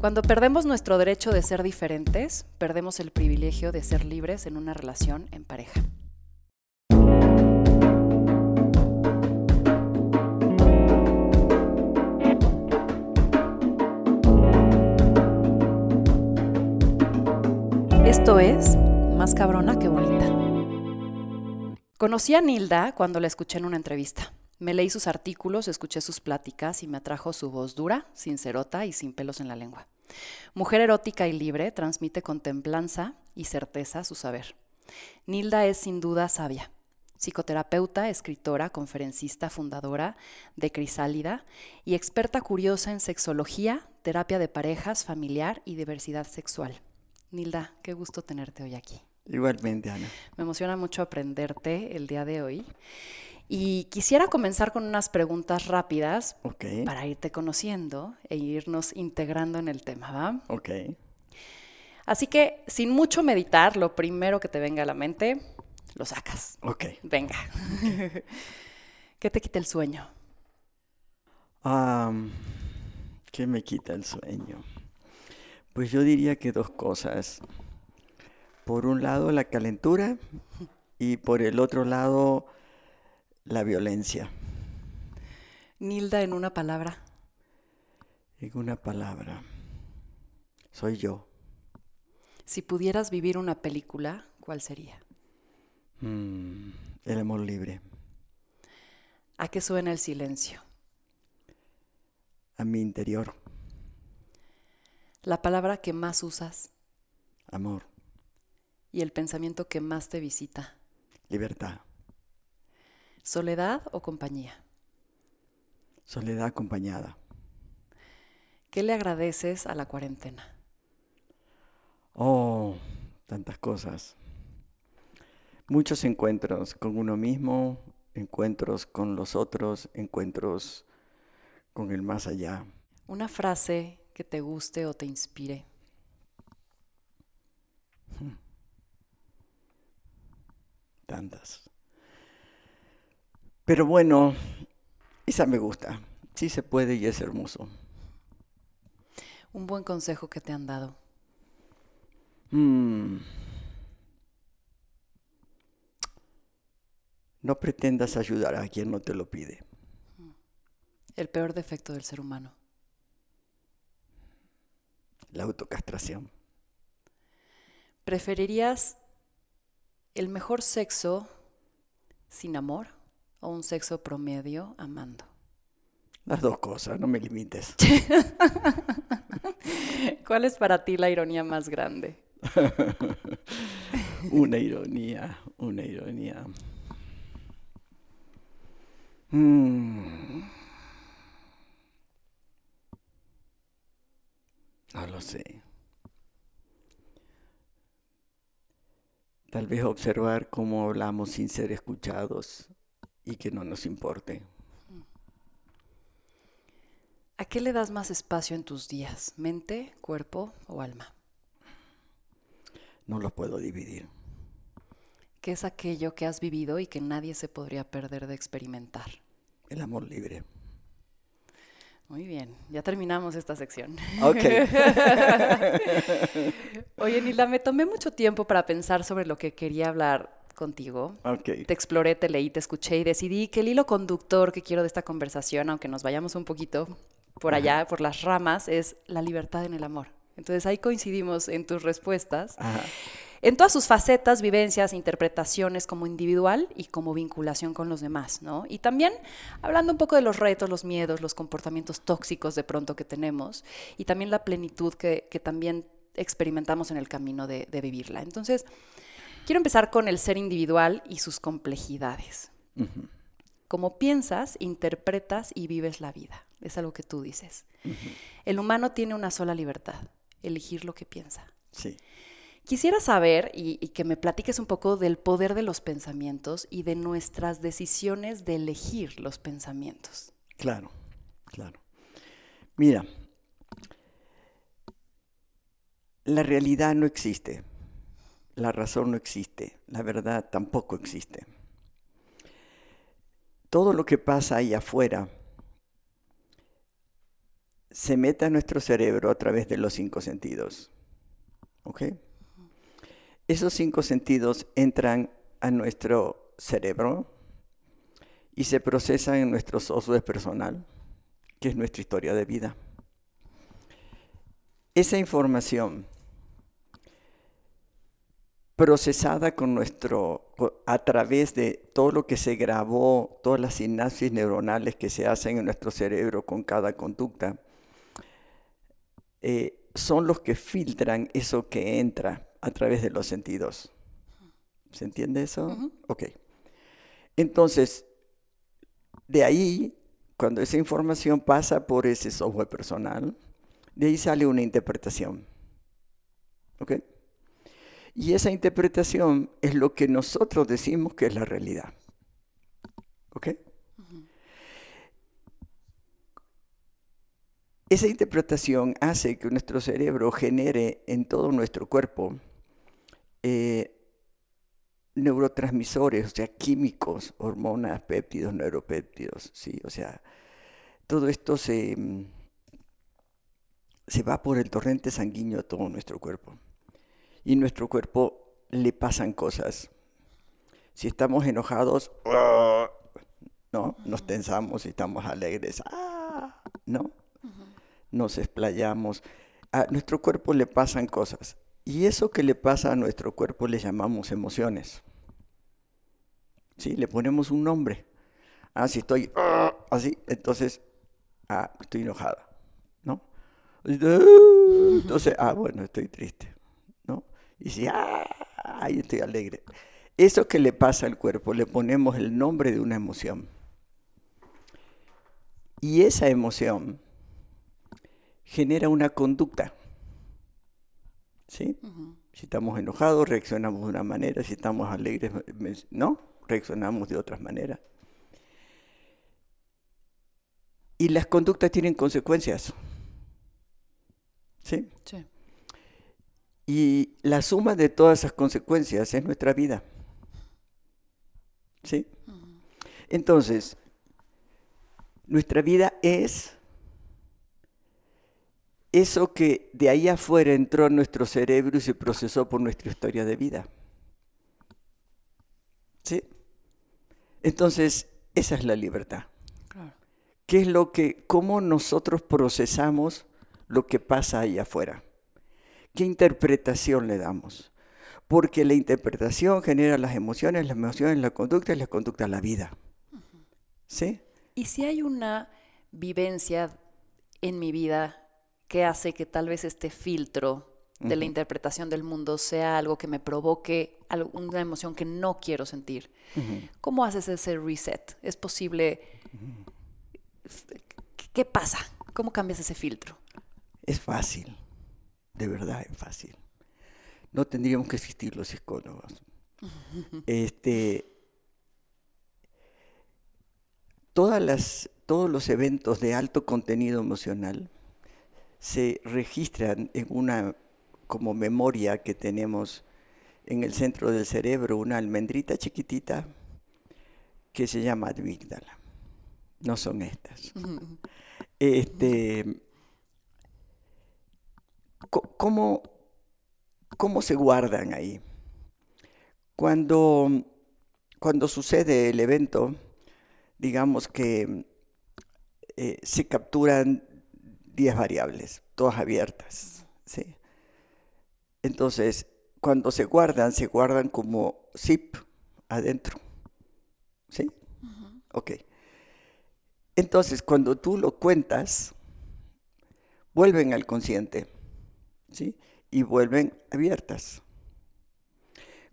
Cuando perdemos nuestro derecho de ser diferentes, perdemos el privilegio de ser libres en una relación en pareja. Esto es Más cabrona que bonita. Conocí a Nilda cuando la escuché en una entrevista. Me leí sus artículos, escuché sus pláticas y me atrajo su voz dura, sincerota y sin pelos en la lengua. Mujer erótica y libre, transmite con templanza y certeza su saber. Nilda es sin duda sabia. Psicoterapeuta, escritora, conferencista, fundadora de Crisálida y experta curiosa en sexología, terapia de parejas, familiar y diversidad sexual. Nilda, qué gusto tenerte hoy aquí. Igualmente, Ana. Me emociona mucho aprenderte el día de hoy. Y quisiera comenzar con unas preguntas rápidas para irte conociendo e irnos integrando en el tema, ¿va? Ok. Así que, sin mucho meditar, lo primero que te venga a la mente, lo sacas. Ok. Venga. ¿Qué te quita el sueño? ¿Qué me quita el sueño? Pues yo diría que dos cosas. Por un lado, la calentura y por el otro lado, la violencia. Nilda en una palabra. En una palabra. Soy yo. Si pudieras vivir una película, ¿cuál sería? Mm, el amor libre. ¿A qué suena el silencio? A mi interior. La palabra que más usas. Amor. Y el pensamiento que más te visita. Libertad. ¿Soledad o compañía? Soledad acompañada. ¿Qué le agradeces a la cuarentena? Oh, tantas cosas. Muchos encuentros con uno mismo, encuentros con los otros, encuentros con el más allá. Una frase que te guste o te inspire. Tantas. Pero bueno, esa me gusta. Sí se puede y es hermoso. Un buen consejo que te han dado. Mm. No pretendas ayudar a quien no te lo pide. El peor defecto del ser humano. La autocastración. ¿Preferirías el mejor sexo sin amor? O un sexo promedio amando? Las dos cosas, no me limites. ¿Cuál es para ti la ironía más grande? una ironía, una ironía. Mm. No lo sé. Tal vez observar cómo hablamos sin ser escuchados y que no nos importe. ¿A qué le das más espacio en tus días? ¿Mente, cuerpo o alma? No lo puedo dividir. ¿Qué es aquello que has vivido y que nadie se podría perder de experimentar? El amor libre. Muy bien, ya terminamos esta sección. Ok. Oye, Nilda, me tomé mucho tiempo para pensar sobre lo que quería hablar contigo. Te exploré, te leí, te escuché y decidí que el hilo conductor que quiero de esta conversación, aunque nos vayamos un poquito por allá, por las ramas, es la libertad en el amor. Entonces ahí coincidimos en tus respuestas. En todas sus facetas, vivencias, interpretaciones como individual y como vinculación con los demás, ¿no? Y también hablando un poco de los retos, los miedos, los comportamientos tóxicos de pronto que tenemos y también la plenitud que, también experimentamos en el camino de, de vivirla. Entonces, Quiero empezar con el ser individual y sus complejidades. Como piensas, interpretas y vives la vida. Es algo que tú dices. El humano tiene una sola libertad, elegir lo que piensa. Sí. Quisiera saber y, que me platiques un poco del poder de los pensamientos y de nuestras decisiones de elegir los pensamientos. Claro, claro. Mira, la realidad no existe la razón no existe, la verdad tampoco existe. Todo lo que pasa ahí afuera se mete a nuestro cerebro a través de los cinco sentidos. ¿Ok? Esos cinco sentidos entran a nuestro cerebro y se procesan en nuestro software personal, que es nuestra historia de vida. Esa información procesada con nuestro, a través de todo lo que se grabó, todas las sinapsis neuronales que se hacen en nuestro cerebro con cada conducta, eh, son los que filtran eso que entra a través de los sentidos. ¿Se entiende eso? Ok. Entonces, de ahí, cuando esa información pasa por ese software personal, de ahí sale una interpretación. ¿Ok? Y esa interpretación es lo que nosotros decimos que es la realidad. ¿Ok? Esa interpretación hace que nuestro cerebro genere en todo nuestro cuerpo eh, neurotransmisores, o sea, químicos, hormonas, péptidos, neuropéptidos, ¿sí? O sea, todo esto se, se va por el torrente sanguíneo a todo nuestro cuerpo y nuestro cuerpo le pasan cosas. Si estamos enojados, ¿no? Nos tensamos, si estamos alegres, ¡ah! ¿no? Nos explayamos. A nuestro cuerpo le pasan cosas. Y eso que le pasa a nuestro cuerpo le llamamos emociones. ¿Sí? Le ponemos un nombre. Ah, si estoy así, entonces, ah, estoy enojada, ¿no? Entonces, ah, bueno, estoy triste. Y si, ¡ay! Estoy alegre. Eso que le pasa al cuerpo, le ponemos el nombre de una emoción. Y esa emoción genera una conducta. ¿Sí? Si estamos enojados, reaccionamos de una manera. Si estamos alegres, ¿no? Reaccionamos de otras maneras. Y las conductas tienen consecuencias. ¿Sí? Sí. Y la suma de todas esas consecuencias es nuestra vida. ¿Sí? Entonces, nuestra vida es eso que de ahí afuera entró en nuestro cerebro y se procesó por nuestra historia de vida. ¿Sí? Entonces, esa es la libertad. ¿Qué es lo que, cómo nosotros procesamos lo que pasa ahí afuera? ¿Qué interpretación le damos? Porque la interpretación genera las emociones, las emociones la conducta y la conducta la vida. ¿Sí? Y si hay una vivencia en mi vida que hace que tal vez este filtro de la interpretación del mundo sea algo que me provoque una emoción que no quiero sentir. ¿Cómo haces ese reset? ¿Es posible? ¿Qué pasa? ¿Cómo cambias ese filtro? Es fácil de verdad es fácil. No tendríamos que existir los psicólogos. Este, todas las, todos los eventos de alto contenido emocional se registran en una como memoria que tenemos en el centro del cerebro, una almendrita chiquitita que se llama amígdala. No son estas. Este, ¿Cómo, cómo se guardan ahí? Cuando, cuando sucede el evento, digamos que eh, se capturan 10 variables, todas abiertas. ¿sí? Entonces, cuando se guardan, se guardan como zip adentro. ¿Sí? Ok. Entonces, cuando tú lo cuentas, vuelven al consciente y vuelven abiertas.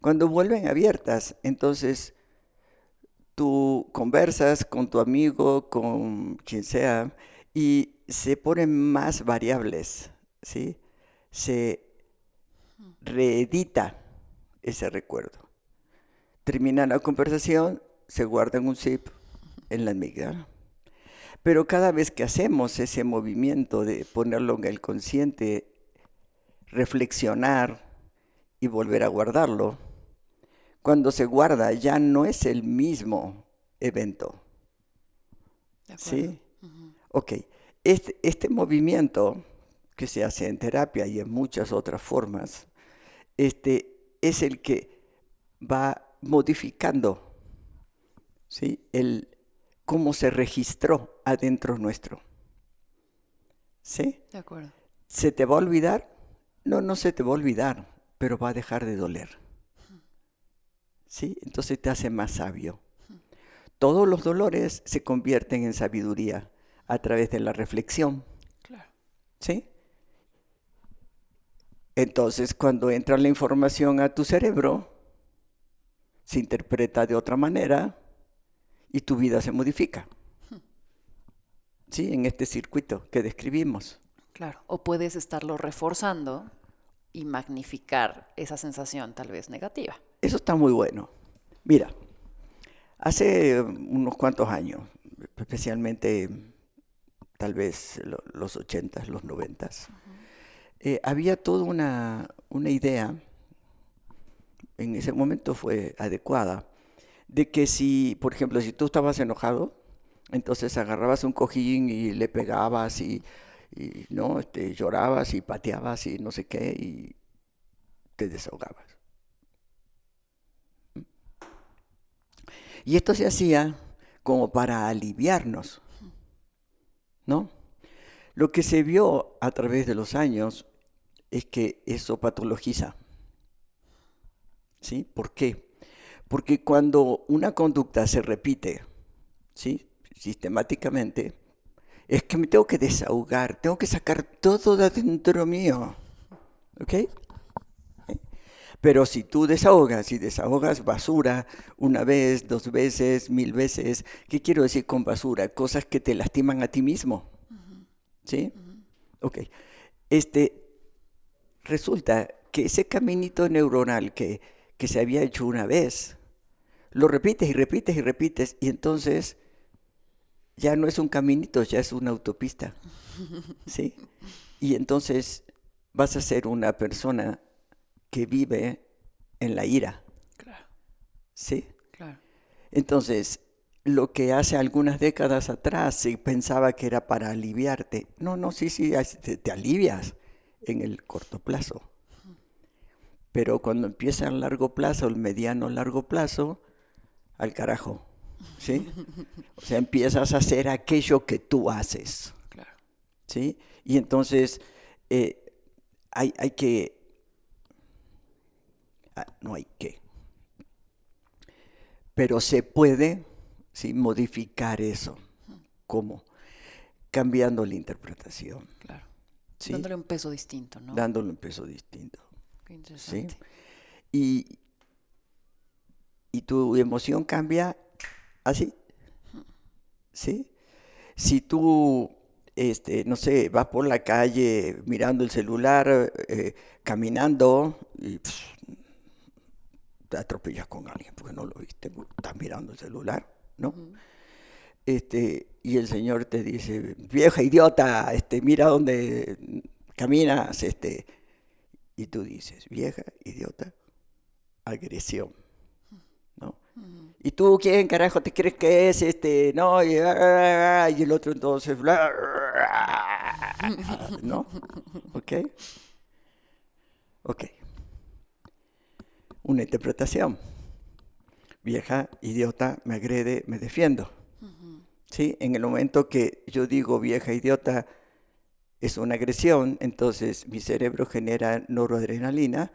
Cuando vuelven abiertas, entonces tú conversas con tu amigo, con quien sea, y se ponen más variables, ¿sí? Se reedita ese recuerdo. Termina la conversación, se guarda en un zip en la amígdala. Pero cada vez que hacemos ese movimiento de ponerlo en el consciente reflexionar y volver a guardarlo. Cuando se guarda ya no es el mismo evento. ¿Sí? Ok. este, este, movimiento que se hace en terapia y en muchas otras formas, este, es el que va modificando ¿sí? el, cómo se registró adentro nuestro. ¿Sí? De acuerdo. ¿Se te va a olvidar? No, no se te va a olvidar, pero va a dejar de doler. ¿Sí? Entonces te hace más sabio. Todos los dolores se convierten en sabiduría a través de la reflexión. Claro. ¿Sí? Entonces, cuando entra la información a tu cerebro, se interpreta de otra manera y tu vida se modifica. ¿Sí? En este circuito que describimos. Claro. O puedes estarlo reforzando y magnificar esa sensación tal vez negativa. Eso está muy bueno. Mira, hace unos cuantos años, especialmente tal vez los ochentas, los noventas, eh, había toda una, una idea, en ese momento fue adecuada, de que si, por ejemplo, si tú estabas enojado, entonces agarrabas un cojín y le pegabas y, no este, llorabas y pateabas y no sé qué y te desahogabas. Y esto se hacía como para aliviarnos, ¿no? Lo que se vio a través de los años es que eso patologiza. ¿Sí? ¿Por qué? Porque cuando una conducta se repite, ¿sí? Sistemáticamente, es que me tengo que desahogar, tengo que sacar todo de adentro mío. ¿Ok? Pero si tú desahogas y desahogas basura una vez, dos veces, mil veces, ¿qué quiero decir con basura? Cosas que te lastiman a ti mismo. ¿Sí? Ok. Este, resulta que ese caminito neuronal que, que se había hecho una vez, lo repites y repites y repites, y entonces ya no es un caminito, ya es una autopista. ¿Sí? Y entonces vas a ser una persona que vive en la ira. Claro. ¿Sí? Claro. Entonces, lo que hace algunas décadas atrás se pensaba que era para aliviarte. No, no, sí, sí, te, alivias en el corto plazo. Pero cuando empieza el largo plazo, el mediano largo plazo, al carajo. ¿Sí? O sea, empiezas a hacer aquello que tú haces. Claro. ¿Sí? Y entonces eh, hay, hay que Ah, no hay que. Pero se puede ¿sí? modificar eso. ¿Cómo? Cambiando la interpretación. Claro. Dándole un peso distinto, ¿no? Dándole un peso distinto. Qué interesante. Y, y tu emoción cambia así. ¿Sí? Si tú, este, no sé, vas por la calle mirando el celular, eh, caminando, y te atropellas con alguien porque no lo viste, estás mirando el celular, ¿no? este, y el Señor te dice, vieja idiota, este, mira dónde caminas, este, y tú dices, vieja idiota, agresión. Y tú, ¿quién carajo te crees que es? Este, no, y, y el otro entonces, ¿no? ¿Ok? Ok una interpretación. Vieja, idiota, me agrede, me defiendo. ¿Sí? En el momento que yo digo vieja, idiota, es una agresión, entonces mi cerebro genera noradrenalina,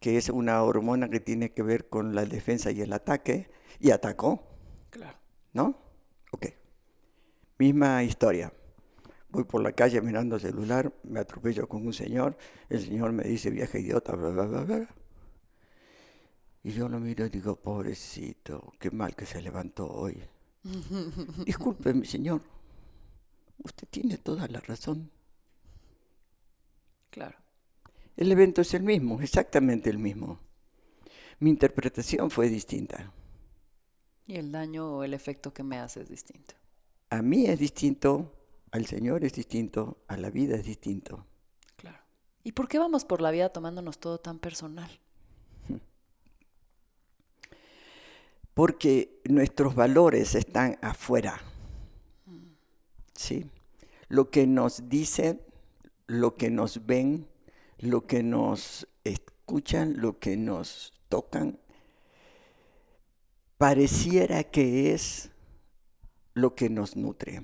que es una hormona que tiene que ver con la defensa y el ataque, y atacó. Claro. ¿No? Ok. Misma historia. Voy por la calle mirando el celular, me atropello con un señor, el señor me dice vieja idiota, bla, bla, bla, bla. Y yo lo miro y digo, pobrecito, qué mal que se levantó hoy. Disculpe, mi señor, usted tiene toda la razón. Claro. El evento es el mismo, exactamente el mismo. Mi interpretación fue distinta. Y el daño o el efecto que me hace es distinto. A mí es distinto, al Señor es distinto, a la vida es distinto. Claro. ¿Y por qué vamos por la vida tomándonos todo tan personal? porque nuestros valores están afuera. ¿Sí? lo que nos dicen, lo que nos ven, lo que nos escuchan, lo que nos tocan, pareciera que es lo que nos nutre.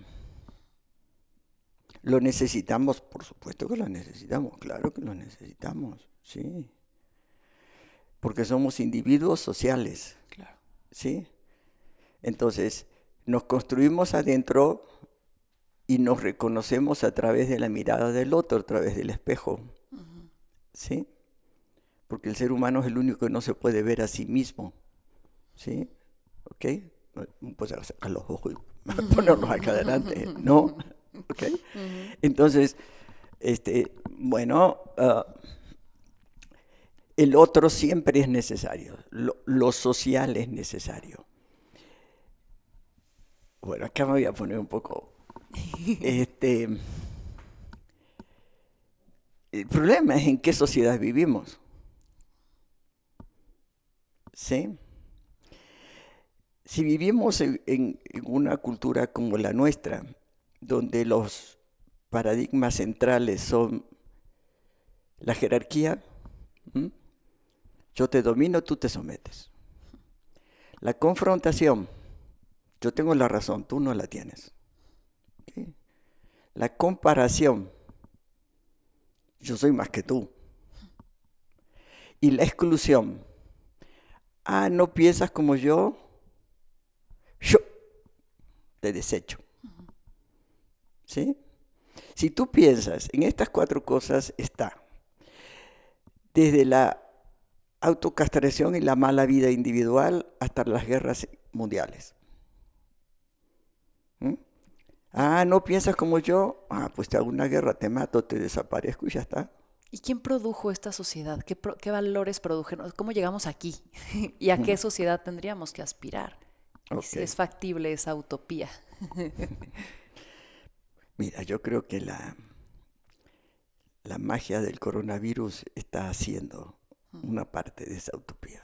Lo necesitamos, por supuesto que lo necesitamos, claro que lo necesitamos, sí. Porque somos individuos sociales, claro. ¿sí? Entonces, nos construimos adentro y nos reconocemos a través de la mirada del otro, a través del espejo. ¿Sí? Porque el ser humano es el único que no se puede ver a sí mismo. ¿Sí? ¿Ok? Pues a los ojos y ponerlos acá adelante, ¿no? ¿Ok? Entonces, este, bueno, ah, el otro siempre es necesario, lo social es necesario. Bueno, acá me voy a poner un poco este, el problema es en qué sociedad vivimos. ¿Sí? Si vivimos en, una cultura como la nuestra, donde los paradigmas centrales son la jerarquía, yo te domino, tú te sometes. La confrontación, yo tengo la razón, tú no la tienes. La comparación. Yo soy más que tú. Y la exclusión. Ah, no piensas como yo. Yo te desecho. ¿Sí? Si tú piensas en estas cuatro cosas, está desde la autocastración y la mala vida individual hasta las guerras mundiales. Ah, no piensas como yo. Ah, pues te hago una guerra, te mato, te desaparezco y ya está. ¿Y quién produjo esta sociedad? ¿Qué, valores produjeron? ¿Cómo llegamos aquí? ¿Y a qué sociedad tendríamos que aspirar? Si es factible esa utopía. Mira, yo creo que la, la magia del coronavirus está haciendo una parte de esa utopía.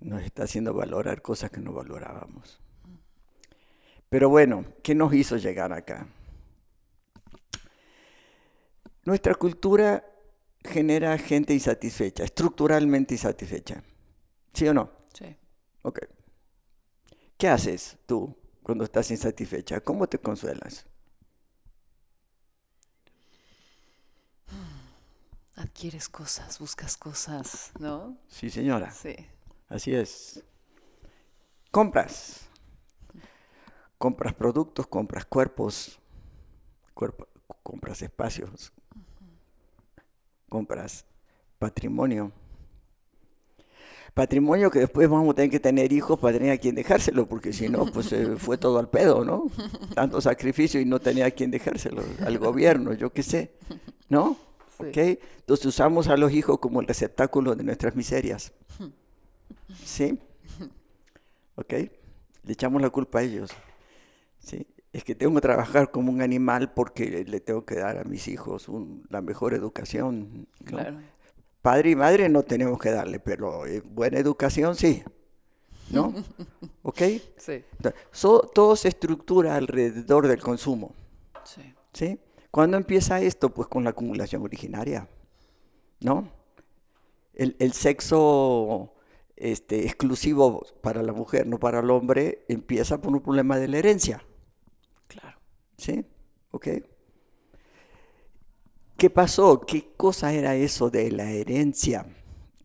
Nos está haciendo valorar cosas que no valorábamos. Pero bueno, ¿qué nos hizo llegar acá? Nuestra cultura genera gente insatisfecha, estructuralmente insatisfecha. ¿Sí o no? Sí. Ok. ¿Qué haces tú cuando estás insatisfecha? ¿Cómo te consuelas? Adquieres cosas, buscas cosas, ¿no? Sí, señora. Sí. Así es. Compras compras productos, compras cuerpos, compras espacios, compras patrimonio. Patrimonio que después vamos a tener que tener hijos para tener a quien dejárselo, porque si no, pues fue todo al pedo, ¿no? Tanto sacrificio y no tenía a quien dejárselo, al gobierno, yo qué sé, ¿no? ¿Ok? Entonces usamos a los hijos como el receptáculo de nuestras miserias. ¿Sí? ¿Ok? Le echamos la culpa a ellos. ¿Sí? Es que tengo que trabajar como un animal porque le tengo que dar a mis hijos la mejor educación. Padre y madre no tenemos que darle, pero eh, buena educación sí. ¿No? ¿Ok? Sí. todo se estructura alrededor del consumo. Sí. ¿Sí? ¿Cuándo empieza esto? Pues con la acumulación originaria. ¿No? El, el sexo este, exclusivo para la mujer, no para el hombre, empieza por un problema de la herencia. ¿Sí? ¿Ok? ¿Qué pasó? ¿Qué cosa era eso de la herencia?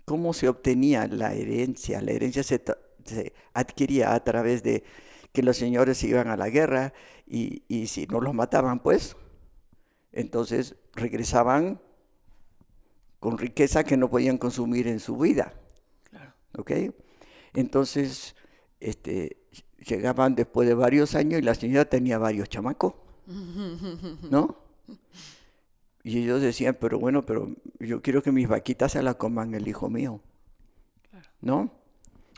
¿Cómo se obtenía la herencia? La herencia se, adquiría a través de que los señores iban a la guerra y, y si no los mataban, pues, entonces regresaban con riqueza que no podían consumir en su vida. Claro. ¿Ok? Entonces, este, llegaban después de varios años y la señora tenía varios chamacos, ¿no? Y ellos decían, pero bueno, pero yo quiero que mis vaquitas se la coman el hijo mío, ¿no?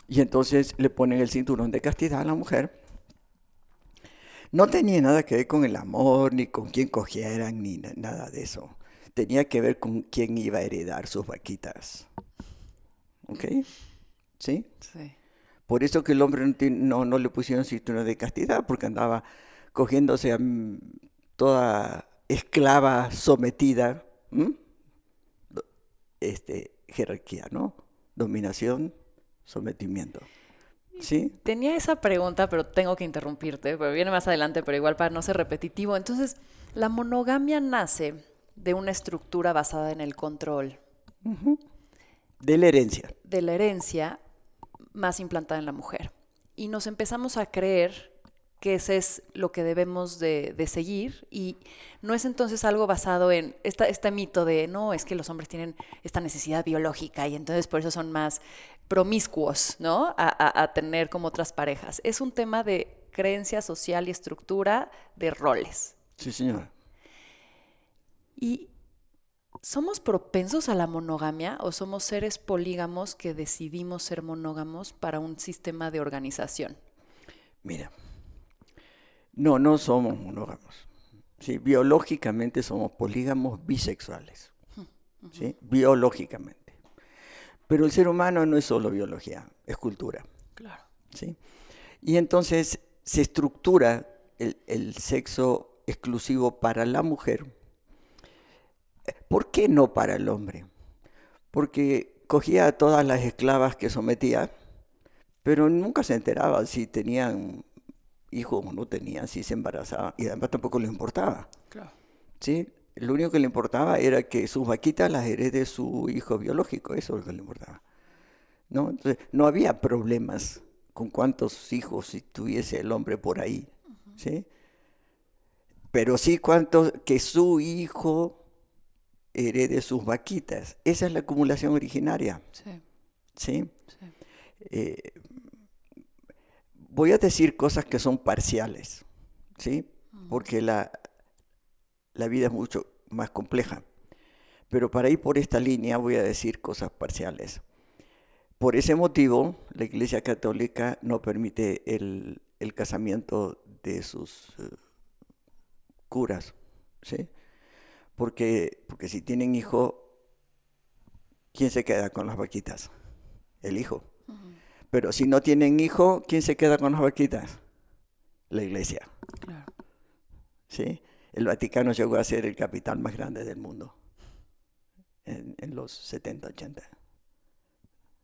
Y entonces le ponen el cinturón de castidad a la mujer. No tenía nada que ver con el amor, ni con quién cogieran, ni nada de eso. Tenía que ver con quién iba a heredar sus vaquitas. ¿Ok? ¿Sí? Sí. Por eso que el hombre no, no, le pusieron cinturón de castidad, porque andaba cogiéndose a toda esclava sometida, este, jerarquía, ¿no? Dominación, sometimiento. ¿Sí? Tenía esa pregunta, pero tengo que interrumpirte, pero viene más adelante, pero igual para no ser repetitivo. Entonces, la monogamia nace de una estructura basada en el control. De la herencia. De la herencia más implantada en la mujer. Y nos empezamos a creer que ese es lo que debemos de, seguir y no es entonces algo basado en esta, este mito de no, es que los hombres tienen esta necesidad biológica y entonces por eso son más promiscuos, ¿no? A, a tener como otras parejas. Es un tema de creencia social y estructura de roles. Sí, señora. Y ¿Somos propensos a la monogamia o somos seres polígamos que decidimos ser monógamos para un sistema de organización? Mira, no, no somos monógamos. Sí, biológicamente somos polígamos bisexuales. ¿sí? Biológicamente. Pero el ser humano no es solo biología, es cultura. Claro. ¿sí? Y entonces se estructura el, el sexo exclusivo para la mujer. ¿Por qué no para el hombre? Porque cogía a todas las esclavas que sometía, pero nunca se enteraba si tenían hijos o no tenían, si se embarazaban, y además tampoco le importaba. Claro. ¿Sí? Lo único que le importaba era que sus vaquitas las herede su hijo biológico, eso es lo que le importaba. ¿No? Entonces, no había problemas con cuántos hijos tuviese el hombre por ahí. ¿sí? Pero sí cuántos que su hijo herede sus vaquitas. Esa es la acumulación originaria. Sí. ¿Sí? Eh, voy a decir cosas que son parciales, ¿sí? Porque la, la vida es mucho más compleja. Pero para ir por esta línea voy a decir cosas parciales. Por ese motivo, la Iglesia Católica no permite el, casamiento de sus eh, curas, ¿sí? Porque, porque si tienen hijo, ¿quién se queda con las vaquitas? El hijo. Pero si no tienen hijo, ¿quién se queda con las vaquitas? La iglesia. Claro. ¿Sí? El Vaticano llegó a ser el capital más grande del mundo en, los 70, 80.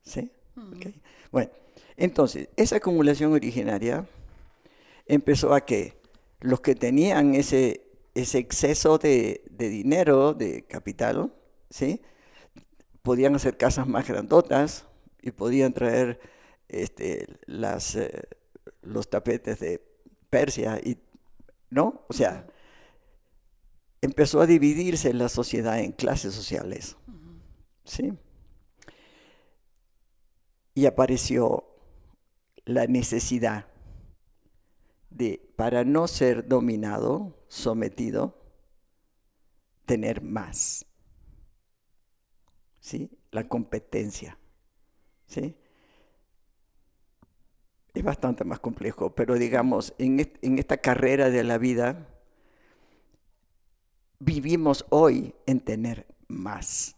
¿Sí? Bueno, entonces, esa acumulación originaria empezó a que los que tenían ese, ese exceso de, de dinero, de capital, ¿sí? podían hacer casas más grandotas y podían traer este, las, eh, los tapetes de Persia, y, ¿no? O sea, empezó a dividirse la sociedad en clases sociales, ¿sí? Y apareció la necesidad de, para no ser dominado, sometido, tener más. ¿Sí? La competencia. ¿Sí? Es bastante más complejo, pero digamos, en, esta carrera de la vida, vivimos hoy en tener más.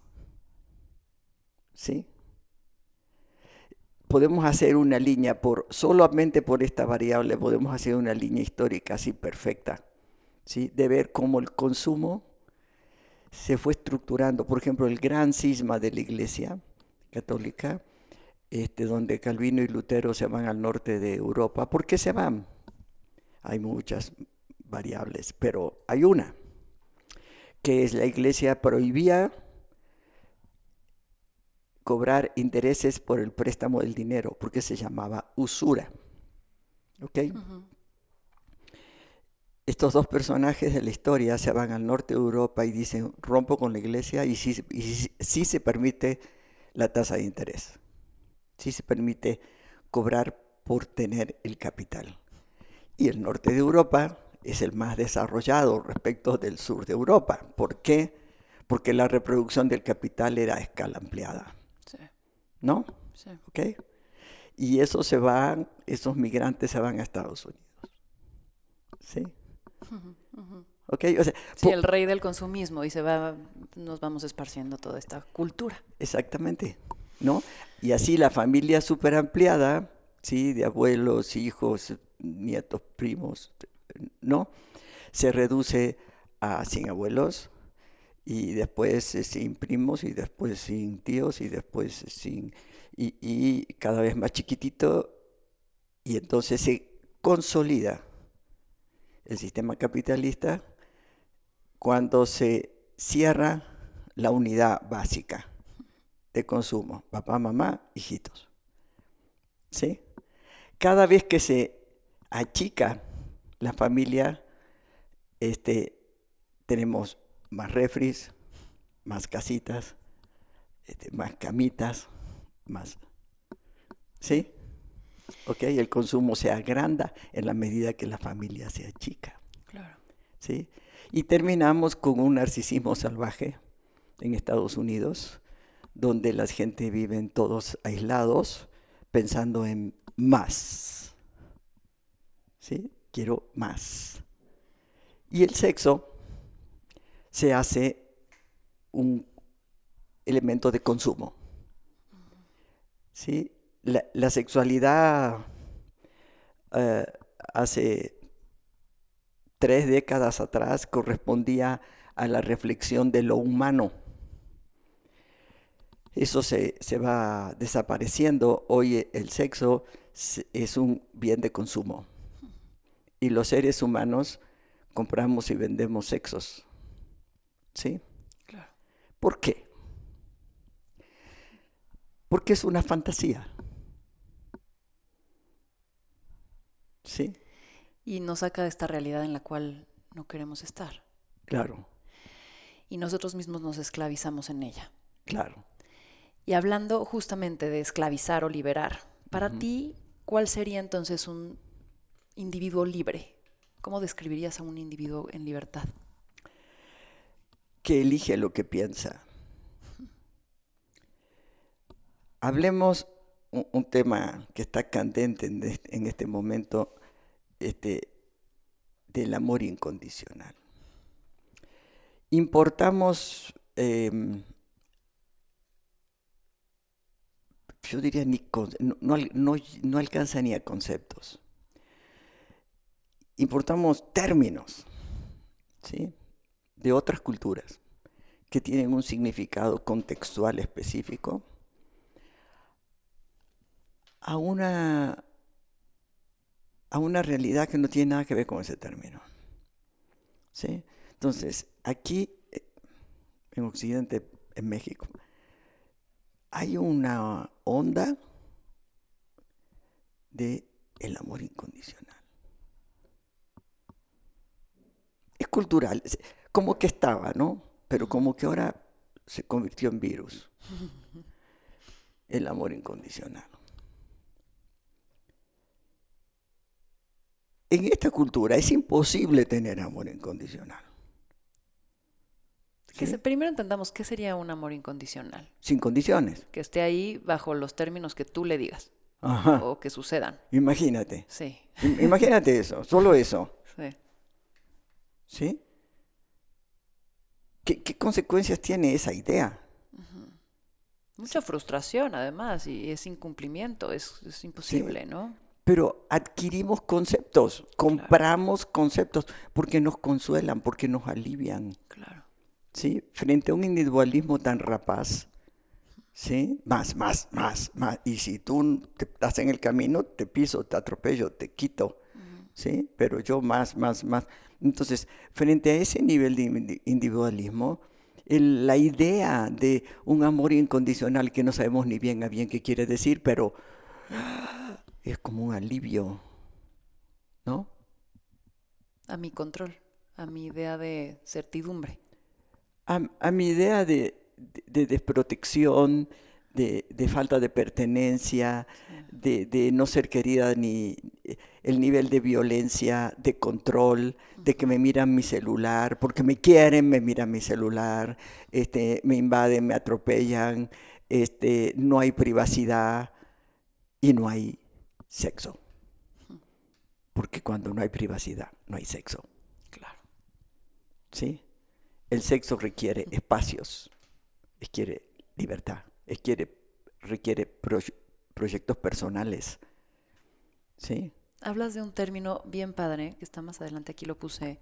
¿Sí? Podemos hacer una línea por, solamente por esta variable, podemos hacer una línea histórica así perfecta, ¿sí? De ver cómo el consumo se fue estructurando. Por ejemplo, el gran cisma de la Iglesia católica este, donde Calvino y Lutero se van al norte de Europa. ¿Por qué se van? Hay muchas variables, pero hay una, que es la iglesia prohibía cobrar intereses por el préstamo del dinero, porque se llamaba usura. ¿Ok? Estos dos personajes de la historia se van al norte de Europa y dicen, rompo con la iglesia y sí se permite la tasa de interés si se permite cobrar por tener el capital. Y el norte de Europa es el más desarrollado respecto del sur de Europa. ¿Por qué? Porque la reproducción del capital era a escala ampliada. Sí. ¿No? Sí. ¿Ok? Y eso se van, esos migrantes se van a Estados Unidos. ¿Sí? ¿Ok? O sea, sí, el rey del consumismo y se va, nos vamos esparciendo toda esta cultura. Exactamente. ¿No? Y así la familia súper ampliada, ¿sí? De abuelos, hijos, nietos, primos, ¿no? Se reduce a 100 abuelos y después sin primos y después sin tíos y después sin... Y, y cada vez más chiquitito y entonces se consolida el sistema capitalista cuando se cierra la unidad básica de consumo, papá, mamá, hijitos. ¿Sí? Cada vez que se achica la familia, este, tenemos más refris, más casitas, este, más camitas, más... ¿Sí? ¿Ok? El consumo se agranda en la medida que la familia se achica. Claro. ¿Sí? Y terminamos con un narcisismo salvaje en Estados Unidos, donde la gente viven todos aislados, pensando en más. ¿Sí? Quiero más. Y el sexo se hace un elemento de consumo. ¿Sí? La, sexualidad eh, hace tres décadas atrás correspondía a la reflexión de lo humano. Eso se, va desapareciendo. Hoy el sexo es un bien de consumo. Y los seres humanos compramos y vendemos sexos. ¿Sí? Claro. ¿Por qué? Porque es una fantasía. ¿Sí? y nos saca de esta realidad en la cual no queremos estar. Claro. Y nosotros mismos nos esclavizamos en ella. Claro. Y hablando justamente de esclavizar o liberar, para ti, ¿cuál sería entonces un individuo libre? ¿Cómo describirías a un individuo en libertad? Que elige lo que piensa. Hablemos un, tema que está candente en este momento este, del amor incondicional. Importamos, em, yo diría, ni no, no, alcanza ni a conceptos. Importamos términos ¿sí? de otras culturas que tienen un significado contextual específico a una a una realidad que no tiene nada que ver con ese término. ¿Sí? Entonces, aquí, eh, en Occidente, en México, hay una onda de el amor incondicional. Es cultural, como que estaba, ¿no? Pero como que ahora se convirtió en virus. El amor incondicional. en esta cultura es imposible tener amor incondicional. Primero entendamos qué sería un amor incondicional. Sin condiciones. Que esté ahí bajo los términos que tú le digas. O que sucedan. Imagínate. Sí. Imagínate eso, solo eso. Sí. ¿Sí? ¿Qué, consecuencias tiene esa idea? Mucha frustración, además, y es incumplimiento, es, imposible, ¿no? pero adquirimos conceptos, compramos conceptos porque nos consuelan, porque nos alivian. Claro. ¿Sí? Frente a un individualismo tan rapaz, ¿sí? Más, más, más, más. Y si tú te estás en el camino, te piso, te atropello, te quito. ¿Sí? Pero yo más, más, más. Entonces, frente a ese nivel de individualismo, la idea de un amor incondicional que no sabemos ni bien a bien qué quiere decir, pero es como un alivio, ¿no? A mi control, a mi idea de certidumbre. A, mi idea de, desprotección, de, falta de pertenencia, de, no ser querida, ni el nivel de violencia, de control, de que me miran mi celular, porque me quieren, me miran mi celular, este, me invaden, me atropellan, este, no hay privacidad y no hay sexo. Porque cuando no hay privacidad, no hay sexo. Claro. ¿Sí? El sexo requiere espacios, requiere libertad, requiere, requiere proyectos personales. ¿Sí? hablas de un término bien padre, que está más adelante, aquí lo puse.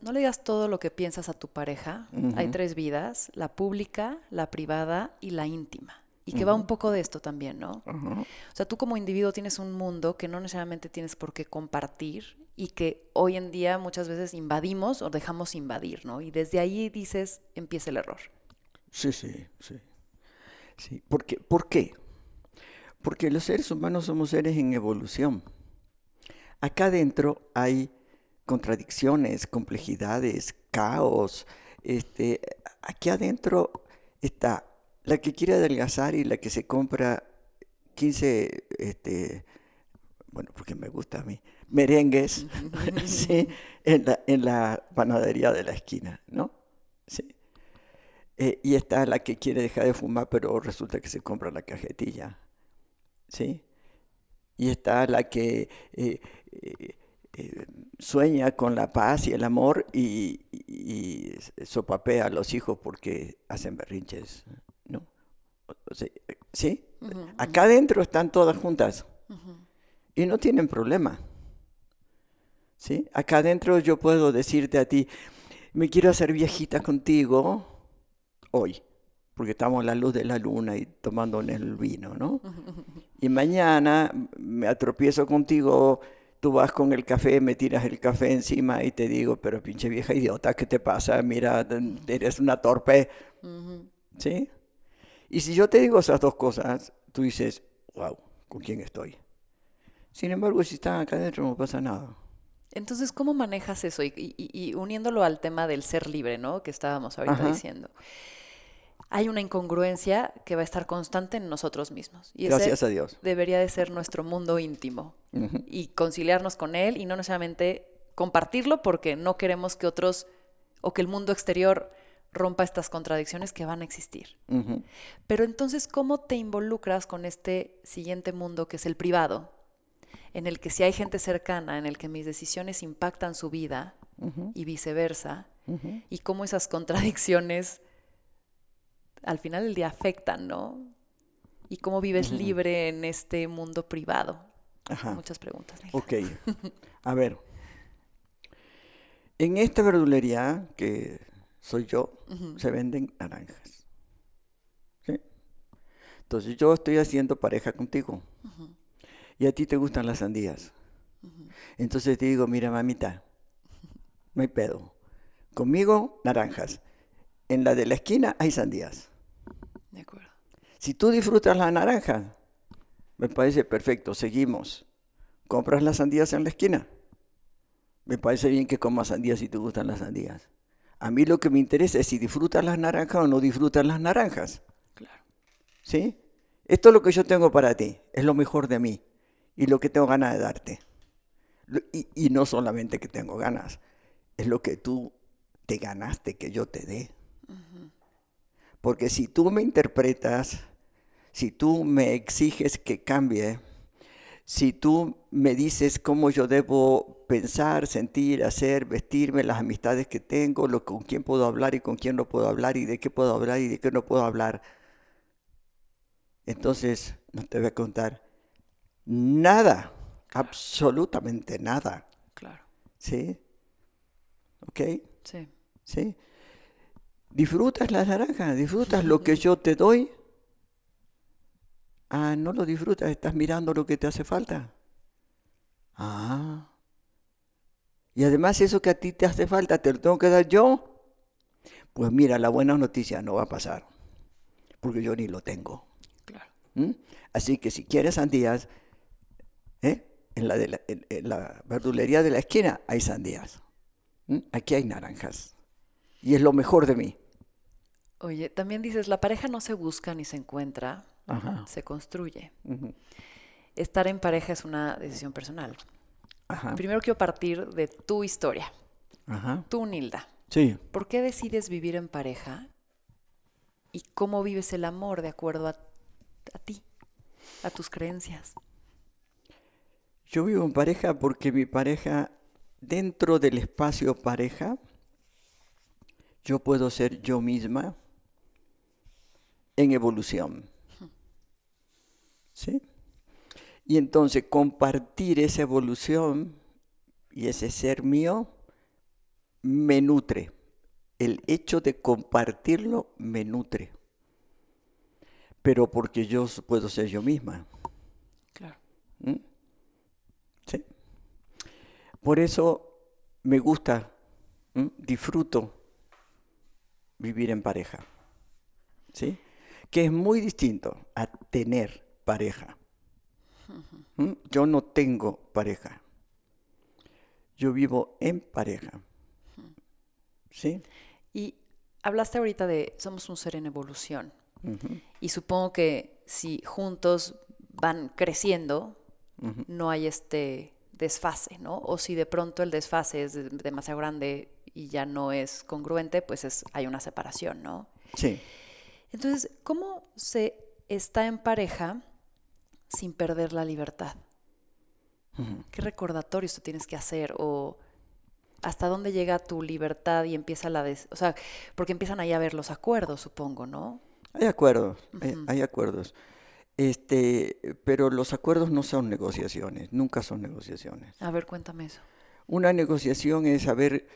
No le digas todo lo que piensas a tu pareja. Hay tres vidas, la pública, la privada y la íntima. Y que va un poco de esto también, ¿no? O sea, tú como individuo tienes un mundo que no necesariamente tienes por qué compartir y que hoy en día muchas veces invadimos o dejamos invadir, ¿no? Y desde ahí dices, empieza el error. Sí, sí, sí. sí. ¿Por qué? ¿Por qué? Porque los seres humanos somos seres en evolución. Acá adentro hay contradicciones, complejidades, caos. Este, aquí adentro está la que quiere adelgazar y la que se compra 15, este, bueno, porque me gusta a mí, merengues, ¿sí? en, la, en la panadería de la esquina, ¿no? Sí. Eh, y está la que quiere dejar de fumar, pero resulta que se compra la cajetilla. ¿sí? Y está la que eh, eh, sueña con la paz y el amor y, sopapea a los hijos porque hacen berrinches, ¿Sí? Acá adentro están todas juntas y no tienen problema. ¿Sí? Acá adentro yo puedo decirte a ti, me quiero hacer viejita contigo hoy porque estamos a la luz de la luna y tomando el vino, ¿no? Y mañana me atropiezo contigo, tú vas con el café, me tiras el café encima y te digo, pero pinche vieja idiota, ¿qué te pasa? Mira, eres una torpe. ¿Sí? Y si yo te digo esas dos cosas, tú dices, wow, ¿con quién estoy? Sin embargo, si están acá adentro no pasa nada. Entonces, ¿cómo manejas eso? Y, uniéndolo al tema del ser libre, ¿no? Que estábamos ahorita diciendo hay una incongruencia que va a estar constante en nosotros mismos. Y Gracias a Dios. Debería de ser nuestro mundo íntimo y conciliarnos con él y no necesariamente compartirlo porque no queremos que otros o que el mundo exterior rompa estas contradicciones que van a existir. Pero entonces, ¿cómo te involucras con este siguiente mundo que es el privado? En el que si hay gente cercana, en el que mis decisiones impactan su vida y viceversa, y cómo esas contradicciones al final del día afectan, ¿no? ¿Y cómo vives libre en este mundo privado? Ajá. Muchas preguntas. Ok. A ver. En esta verdulería, que soy yo, se venden naranjas. ¿Sí? Entonces yo estoy haciendo pareja contigo. Y a ti te gustan las sandías. Entonces te digo, mira, mamita, no hay pedo. Conmigo, naranjas. En la de la esquina hay sandías. De acuerdo. Si tú disfrutas la naranja, me parece perfecto, seguimos. ¿Compras las sandías en la esquina? Me parece bien que comas sandías si te gustan las sandías. A mí lo que me interesa es si disfrutas las naranjas o no disfrutas las naranjas. Claro. ¿Sí? Esto es lo que yo tengo para ti, es lo mejor de mí y lo que tengo ganas de darte. Y, no solamente que tengo ganas, es lo que tú te ganaste que yo te dé. Porque si tú me interpretas, si tú me exiges que cambie, si tú me dices cómo yo debo pensar, sentir, hacer, vestirme, las amistades que tengo, lo, con quién puedo hablar y con quién no puedo hablar y de qué puedo hablar y de qué no puedo hablar, entonces no te voy a contar nada, absolutamente nada. Claro. ¿Sí? ¿Ok? Sí. ¿Sí? ¿Disfrutas la naranja? ¿Disfrutas lo que yo te doy? Ah, no lo disfrutas, estás mirando lo que te hace falta. Ah. Y además eso que a ti te hace falta, ¿te lo tengo que dar yo? Pues mira, la buena noticia no va a pasar, porque yo ni lo tengo. Claro. ¿Mm? Así que si quieres sandías, ¿eh? en, la de la, verdulería de la esquina hay sandías. ¿Mm? Aquí hay naranjas. Y es lo mejor de mí. Oye, también dices, la pareja no se busca ni se encuentra, se construye. Estar en pareja es una decisión personal. Primero quiero partir de tu historia. Tú, Nilda. Sí. ¿Por qué decides vivir en pareja? ¿Y cómo vives el amor de acuerdo a, a ti, a tus creencias? Yo vivo en pareja porque mi pareja, dentro del espacio pareja, yo puedo ser yo misma en evolución. ¿Sí? Y entonces compartir esa evolución y ese ser mío me nutre. El hecho de compartirlo me nutre. Pero porque yo puedo ser yo misma. Claro. ¿Mm? ¿Sí? Por eso me gusta, disfruto vivir en pareja. ¿Sí? Que es muy distinto a tener pareja. ¿Mm? Yo no tengo pareja. Yo vivo en pareja. ¿Sí? Y hablaste ahorita de somos un ser en evolución. Y supongo que si juntos van creciendo, no hay este desfase, ¿no? O si de pronto el desfase es demasiado grande y ya no es congruente, pues es, hay una separación, ¿no? Sí. Entonces, ¿cómo se está en pareja sin perder la libertad? ¿Qué recordatorios tú tienes que hacer? ¿O hasta dónde llega tu libertad y empieza la... o sea, porque empiezan ahí a ver los acuerdos, supongo, ¿no? Hay acuerdos, hay, acuerdos. Este, pero los acuerdos no son negociaciones, nunca son negociaciones. A ver, cuéntame eso. Una negociación es saber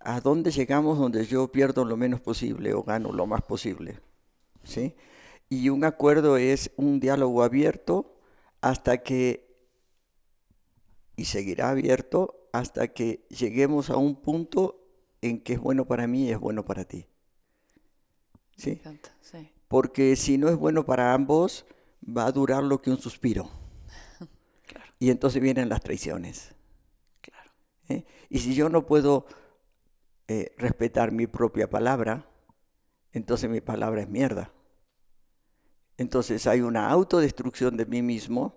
a dónde llegamos donde yo pierdo lo menos posible o gano lo más posible. ¿sí? Y un acuerdo es un diálogo abierto hasta que, y seguirá abierto hasta que lleguemos a un punto en que es bueno para mí y es bueno para ti. ¿Sí? Porque si no es bueno para ambos, va a durar lo que un suspiro. Y entonces vienen las traiciones. Claro. ¿Eh? Y si yo no puedo eh, respetar mi propia palabra, entonces mi palabra es mierda. Entonces hay una autodestrucción de mí mismo,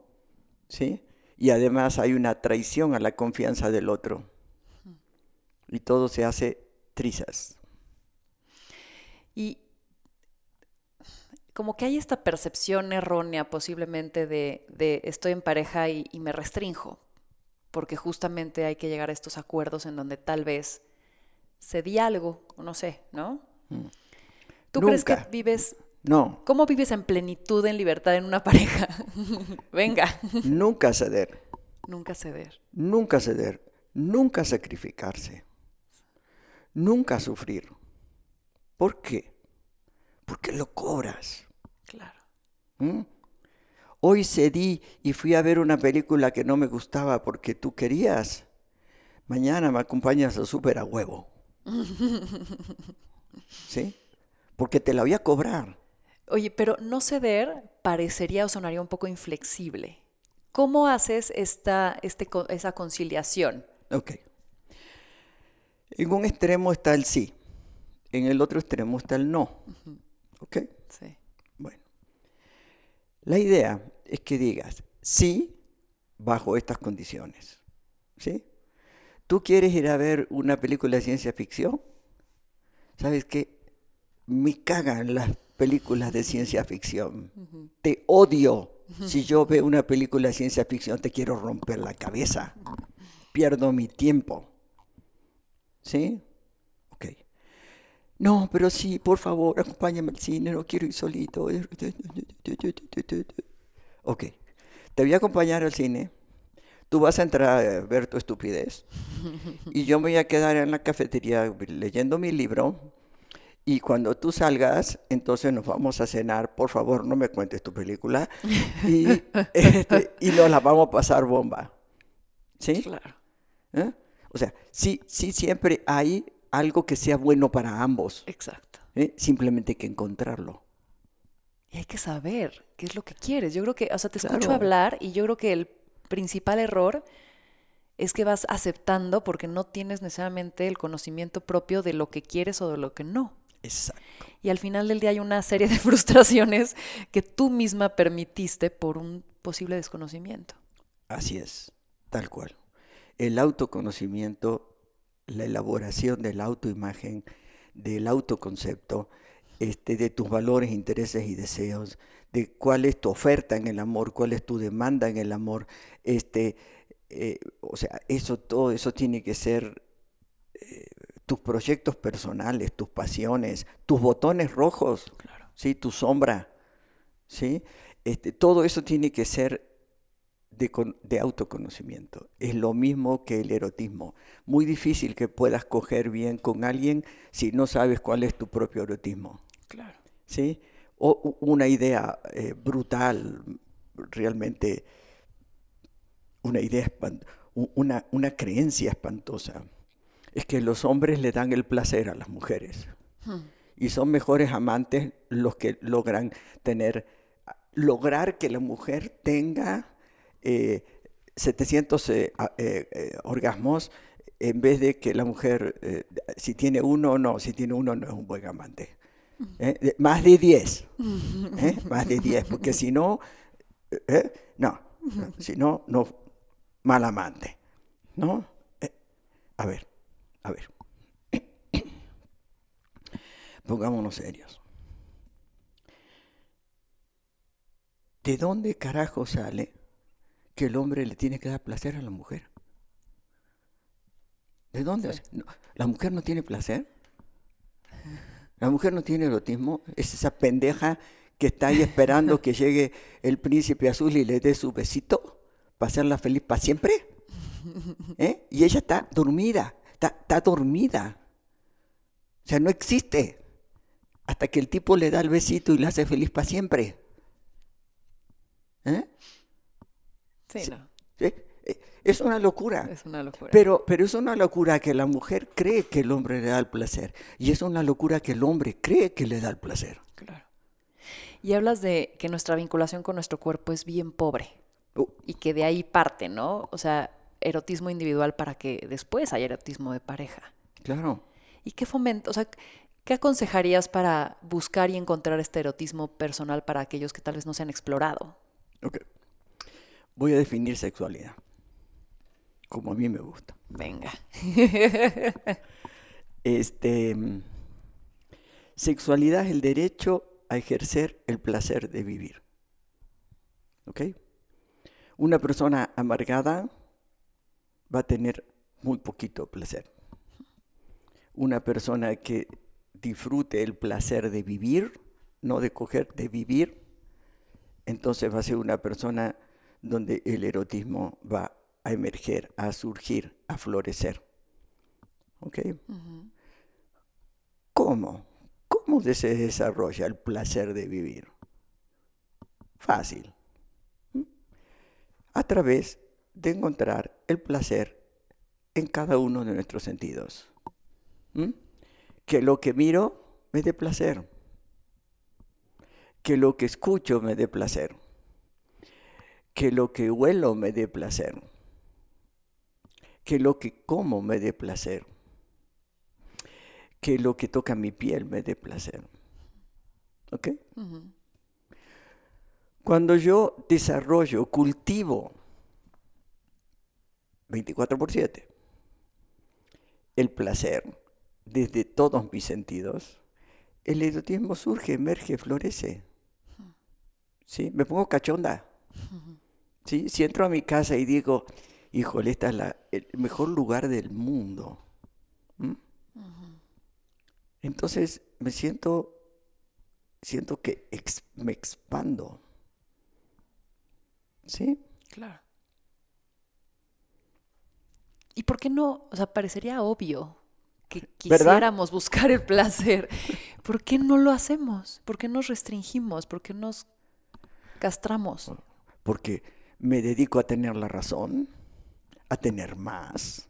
¿sí? Y además hay una traición a la confianza del otro. Y todo se hace trizas. Y como que hay esta percepción errónea posiblemente de, estoy en pareja y, me restrinjo, porque justamente hay que llegar a estos acuerdos en donde tal vez se di algo, no sé, ¿no? Mm. ¿Tú crees que vives... No. ¿Cómo vives en plenitud, en libertad en una pareja? Venga. Nunca ceder. Nunca ceder. Nunca ceder. Nunca sacrificarse. Nunca sufrir. ¿Por qué? Porque lo cobras. Claro. ¿Mm? Hoy cedí y fui a ver una película que no me gustaba porque tú querías. Mañana me acompañas a súper a huevo. ¿Sí? Porque te la voy a cobrar. Oye, pero no ceder parecería o sonaría un poco inflexible. ¿Cómo haces esta, este, esa conciliación? Ok. En un extremo está el sí, en el otro extremo está el no. ¿Ok? Sí. La idea es que digas sí bajo estas condiciones. ¿Sí? ¿Tú quieres ir a ver una película de ciencia ficción? ¿Sabes qué? Me cagan las películas de ciencia ficción. Te odio. Si yo veo una película de ciencia ficción, te quiero romper la cabeza. Pierdo mi tiempo. ¿Sí? Ok. No, pero sí, por favor, acompáñame al cine, no quiero ir solito. Ok, te voy a acompañar al cine. Tú vas a entrar a ver tu estupidez. Y yo me voy a quedar en la cafetería leyendo mi libro. Y cuando tú salgas, entonces nos vamos a cenar. Por favor, no me cuentes tu película. Y, este, y nos la vamos a pasar bomba. ¿Sí? Claro. ¿Eh? O sea, sí, sí siempre hay algo que sea bueno para ambos. Exacto. ¿eh? Simplemente hay que encontrarlo. Y hay que saber qué es lo que quieres. Yo creo que, o sea, te escucho hablar y yo creo que el principal error es que vas aceptando porque no tienes necesariamente el conocimiento propio de lo que quieres o de lo que no. Exacto. Y al final del día hay una serie de frustraciones que tú misma permitiste por un posible desconocimiento. Así es, tal cual. El autoconocimiento la elaboración de la autoimagen, del autoconcepto, este, de tus valores, intereses y deseos, de cuál es tu oferta en el amor, cuál es tu demanda en el amor. Este, eh, o sea, eso, todo eso tiene que ser eh, tus proyectos personales, tus pasiones, tus botones rojos, ¿sí? tu sombra. ¿sí? Este, todo eso tiene que ser de, autoconocimiento. Es lo mismo que el erotismo. Muy difícil que puedas coger bien con alguien si no sabes cuál es tu propio erotismo. Claro. ¿Sí? O una idea eh, brutal, realmente una idea, una, una creencia espantosa, es que los hombres le dan el placer a las mujeres. Hmm. Y son mejores amantes los que logran tener, lograr que la mujer tenga 700 eh, eh, eh, orgasmos en vez de que la mujer, si tiene uno o no, si tiene uno no es un buen amante. más de 10, más de 10, porque si no, no, si no, no, mal amante, ¿no? a ver, a ver, pongámonos serios. ¿De dónde carajo sale que el hombre le tiene que dar placer a la mujer. ¿De dónde? ¿La mujer no tiene placer? ¿La mujer no tiene erotismo? ¿Es esa pendeja que está ahí esperando que llegue el príncipe azul y le dé su besito para hacerla feliz para siempre? ¿Eh? Y ella está dormida, está, dormida. O sea, no existe hasta que el tipo le da el besito y la hace feliz para siempre. ¿Eh? Eh, es una locura. Es una locura. Pero, pero es una locura que la mujer cree que el hombre le da el placer. Y es una locura que el hombre cree que le da el placer. Claro. Y hablas de que nuestra vinculación con nuestro cuerpo es bien pobre. Uh. Y que de ahí parte, ¿no? O sea, erotismo individual para que después haya erotismo de pareja. Claro. ¿Y qué fomento? O sea, ¿qué aconsejarías para buscar y encontrar este erotismo personal para aquellos que tal vez no se han explorado? Ok. Voy a definir sexualidad, como a mí me gusta. Venga. este, sexualidad es el derecho a ejercer el placer de vivir. ¿Ok? Una persona amargada va a tener muy poquito placer. Una persona que disfrute el placer de vivir, no de coger, de vivir, entonces va a ser una persona donde el erotismo va a emerger, a surgir, a florecer. ¿Ok? ¿Cómo? ¿Cómo se desarrolla el placer de vivir? Fácil. ¿Mm? A través de encontrar el placer en cada uno de nuestros sentidos. ¿Mm? Que lo que miro me dé placer. Que lo que escucho me dé placer que lo que huelo me dé placer, que lo que como me dé placer, que lo que toca mi piel me dé placer. ¿Ok? Cuando yo desarrollo, cultivo 24 por 7 el placer desde todos mis sentidos, el erotismo surge, emerge, florece. ¿Sí? Me pongo cachonda. Si entro a mi casa y digo, híjole, esta es la, el mejor lugar del mundo. Entonces me siento, siento que me expando. ¿Sí? Claro. ¿Y por qué no? O sea, parecería obvio que quisiéramos buscar el placer. ¿Por qué no lo hacemos? ¿Por qué nos restringimos? ¿Por qué nos castramos? Porque me dedico a tener la razón, a tener más,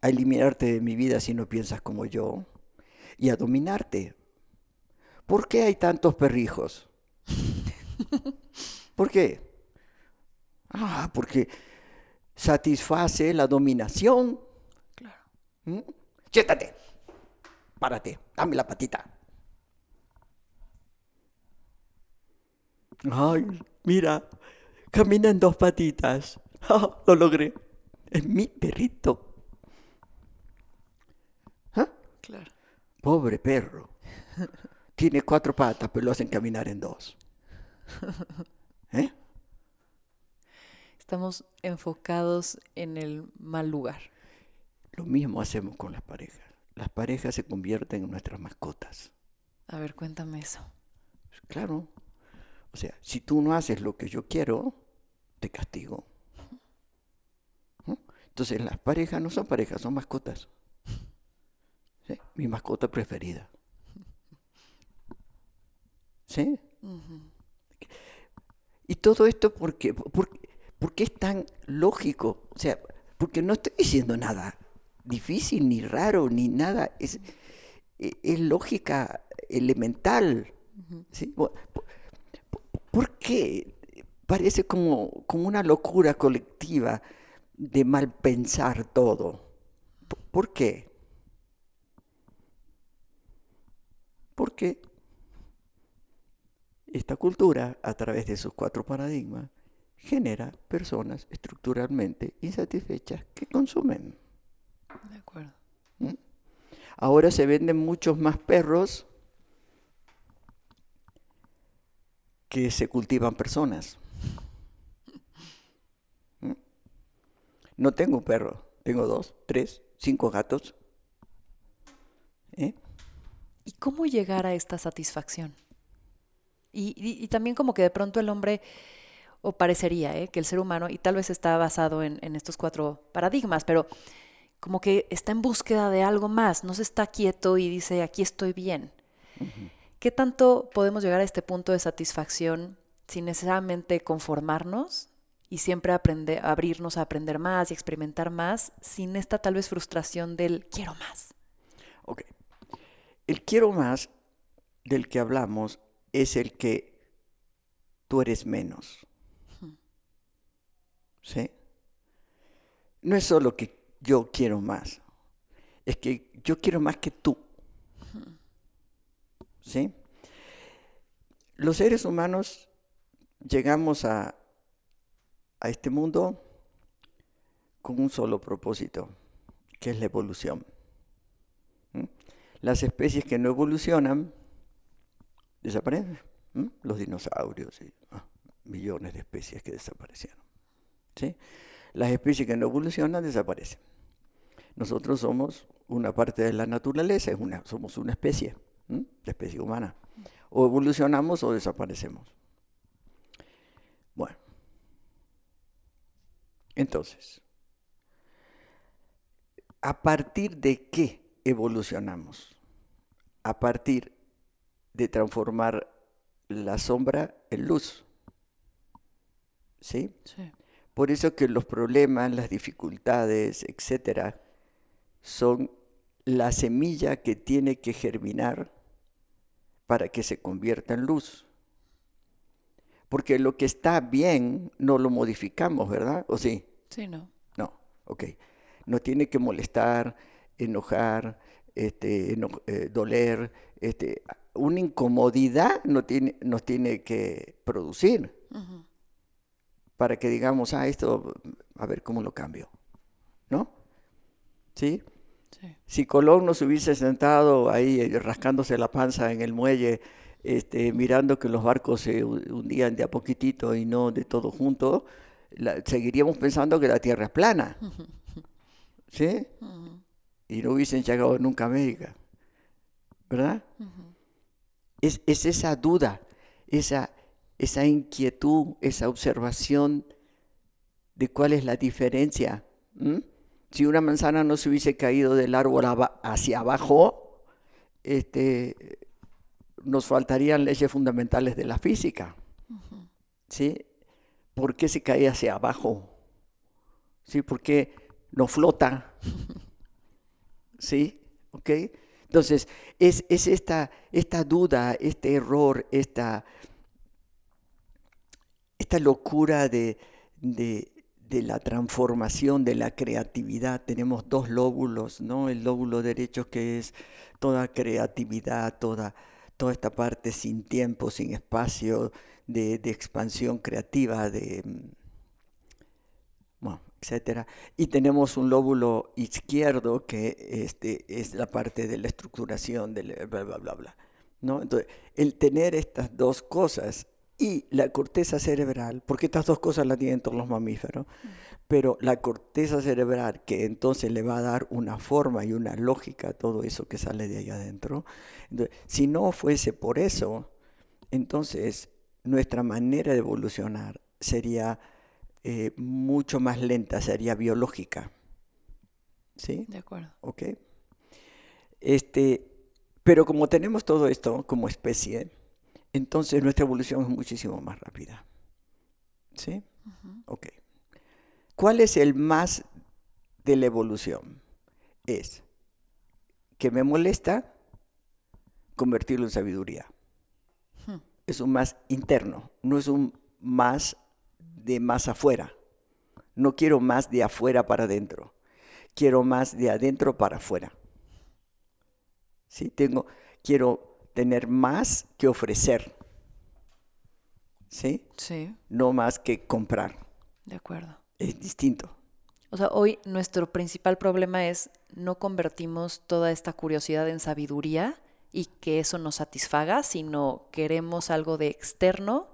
a eliminarte de mi vida si no piensas como yo y a dominarte. ¿Por qué hay tantos perrijos? ¿Por qué? Ah, porque satisface la dominación. Claro. ¿Mm? Siéntate, párate, dame la patita. Ay, mira, Camina en dos patitas. Ah, lo logré. Es mi perrito. ¿Ah? Claro. Pobre perro. Tiene cuatro patas, pero lo hacen caminar en dos. ¿Eh? Estamos enfocados en el mal lugar. Lo mismo hacemos con las parejas. Las parejas se convierten en nuestras mascotas. A ver, cuéntame eso. Claro. O sea, si tú no haces lo que yo quiero, te castigo. Entonces las parejas no son parejas, son mascotas. Mi mascota preferida. ¿Sí? Y todo esto porque, porque, es tan lógico. O sea, porque no estoy diciendo nada difícil, ni raro, ni nada. Es, e, es lógica elemental. ¿sí? ¿Por qué parece como, como una locura colectiva de mal pensar todo? ¿Por qué? Porque esta cultura, a través de sus cuatro paradigmas, genera personas estructuralmente insatisfechas que consumen. De acuerdo. ¿Mm? Ahora se venden muchos más perros que se cultivan personas. ¿Mm? No tengo un perro, tengo dos, tres, cinco gatos. ¿Eh? ¿Y cómo llegar a esta satisfacción? Y, también como que de pronto el hombre, o parecería, ¿eh? que el ser humano, y tal vez está basado en, estos cuatro paradigmas, pero como que está en búsqueda de algo más, no se está quieto y dice, aquí estoy bien. ¿Qué tanto podemos llegar a este punto de satisfacción sin necesariamente conformarnos y siempre aprender, abrirnos a aprender más y experimentar más sin esta tal vez frustración del quiero más? Ok. El quiero más del que hablamos es el que tú eres menos. ¿Sí? No es solo que yo quiero más, es que yo quiero más que tú. ¿Sí? Los seres humanos llegamos a, a este mundo con un solo propósito, que es la evolución. Las especies que no evolucionan desaparecen. Los dinosaurios y ah, millones de especies que desaparecieron. ¿Sí? Las especies que no evolucionan desaparecen. Nosotros somos una parte de la naturaleza, somos una especie, la especie humana. O evolucionamos o desaparecemos. Bueno, entonces, ¿a partir de qué evolucionamos? A partir de transformar la sombra en luz. ¿Sí? Por eso que los problemas, las dificultades, etcétera, son la semilla que tiene que germinar para que se convierta en luz. Porque lo que está bien no lo modificamos, ¿verdad? ¿O sí? Sí, no. No, ok. No tiene que molestar, enojar, este, eh, doler, este, una incomodidad nos tiene, nos tiene que producir para que digamos, ah, esto, a ver cómo lo cambio, ¿no? ¿Sí? Si Colón no se hubiese sentado ahí eh, rascándose la panza en el muelle, este, mirando que los barcos se hundían de a poquitito y no de todo junto, seguiríamos pensando que la Tierra es plana. ¿Sí? Y no hubiesen llegado nunca a América. ¿Verdad? es, esa duda, esa, esa inquietud, esa observación de cuál es la diferencia. Si una manzana no se hubiese caído del árbol hacia abajo, este, nos faltarían leyes fundamentales de la física. ¿Sí? ¿Por qué se cae hacia abajo? ¿Sí? ¿Por qué no flota? ¿Sí? ¿Ok? Entonces, es, esta, esta, duda, este error, esta, esta locura de, la transformación, de la creatividad. Tenemos dos lóbulos, ¿no? El lóbulo derecho que es toda creatividad, toda, toda esta parte sin tiempo, sin espacio, de, de expansión creativa, de etcétera. Y tenemos un lóbulo izquierdo que este, es la parte de la estructuración, del bla, bla, bla, bla. ¿no? Entonces, el tener estas dos cosas y la corteza cerebral, porque estas dos cosas las tienen todos los mamíferos, pero la corteza cerebral que entonces le va a dar una forma y una lógica a todo eso que sale de ahí adentro. si no fuese por eso, entonces nuestra manera de evolucionar sería eh, mucho más lenta, sería biológica. ¿Sí? De acuerdo. Ok. Este, pero como tenemos todo esto como especie, entonces nuestra evolución es muchísimo más rápida. ¿Sí? Ok. ¿Cuál es el más de la evolución? Es que me molesta convertirlo en sabiduría. Hmm. Es un más interno, no es un más de más afuera. No quiero más de afuera para adentro. Quiero más de adentro para afuera. ¿Sí? Tengo, quiero tener más que ofrecer. ¿Sí? Sí. No más que comprar. De acuerdo. Es distinto. O sea, hoy nuestro principal problema es no convertimos toda esta curiosidad en sabiduría y que eso nos satisfaga, sino queremos algo de externo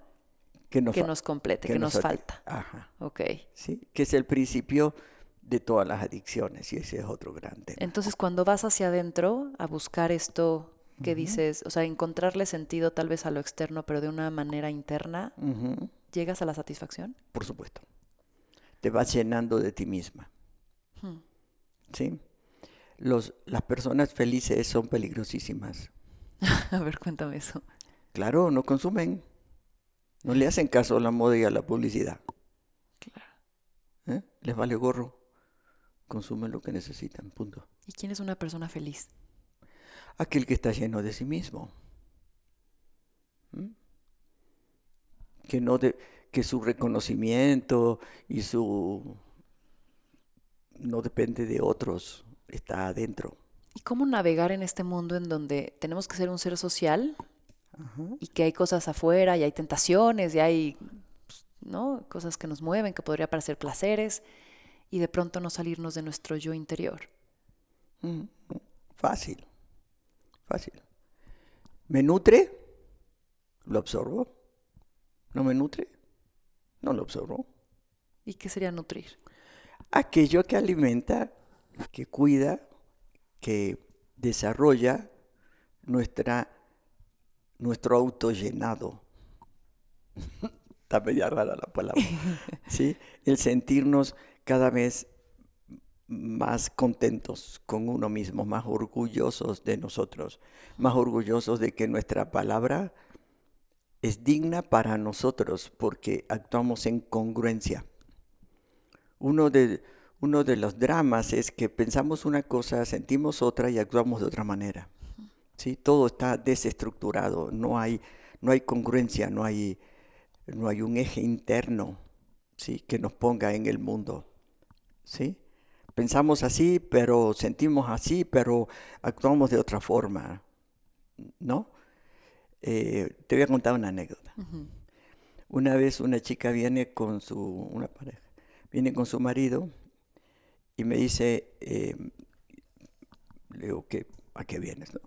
que nos, complete, que, nos, falta. Ajá. Ok. Sí, que es el principio de todas las adicciones y ese es otro gran tema. Entonces, cuando vas hacia adentro a buscar esto que dices, o sea, encontrarle sentido tal vez a lo externo, pero de una manera interna, ¿llegas a la satisfacción? Por supuesto. Te vas llenando de ti misma. Hmm. ¿Sí? Los, las personas felices son peligrosísimas. a ver, cuéntame eso. Claro, no consumen. No le hacen caso a la moda y a la publicidad. Claro. ¿Eh? Les vale gorro. Consumen lo que necesitan, punto. ¿Y quién es una persona feliz? Aquel que está lleno de sí mismo. ¿Mm? Que, no de, que su reconocimiento y su... no depende de otros, está adentro. ¿Y cómo navegar en este mundo en donde tenemos que ser un ser social y que hay cosas afuera y hay tentaciones y hay pues, ¿no? cosas que nos mueven, que podría parecer placeres, y de pronto no salirnos de nuestro yo interior? Mm, fácil, fácil. ¿Me nutre? Lo absorbo. ¿No me nutre? No lo absorbo. ¿Y qué sería nutrir? Aquello que alimenta, que cuida, que desarrolla nuestra nuestro auto llenado. Está media rara la palabra. ¿Sí? El sentirnos cada vez más contentos con uno mismo, más orgullosos de nosotros, más orgullosos de que nuestra palabra es digna para nosotros porque actuamos en congruencia. Uno de, uno de los dramas es que pensamos una cosa, sentimos otra y actuamos de otra manera. ¿sí? Todo está desestructurado, no hay, no hay congruencia, no hay, no hay un eje interno ¿sí? que nos ponga en el mundo. ¿sí? Pensamos así, pero sentimos así, pero actuamos de otra forma. ¿No? Eh, te voy a contar una anécdota. Una vez una chica viene con su, una pareja, viene con su marido y me dice, eh, le digo, ¿a qué vienes? No?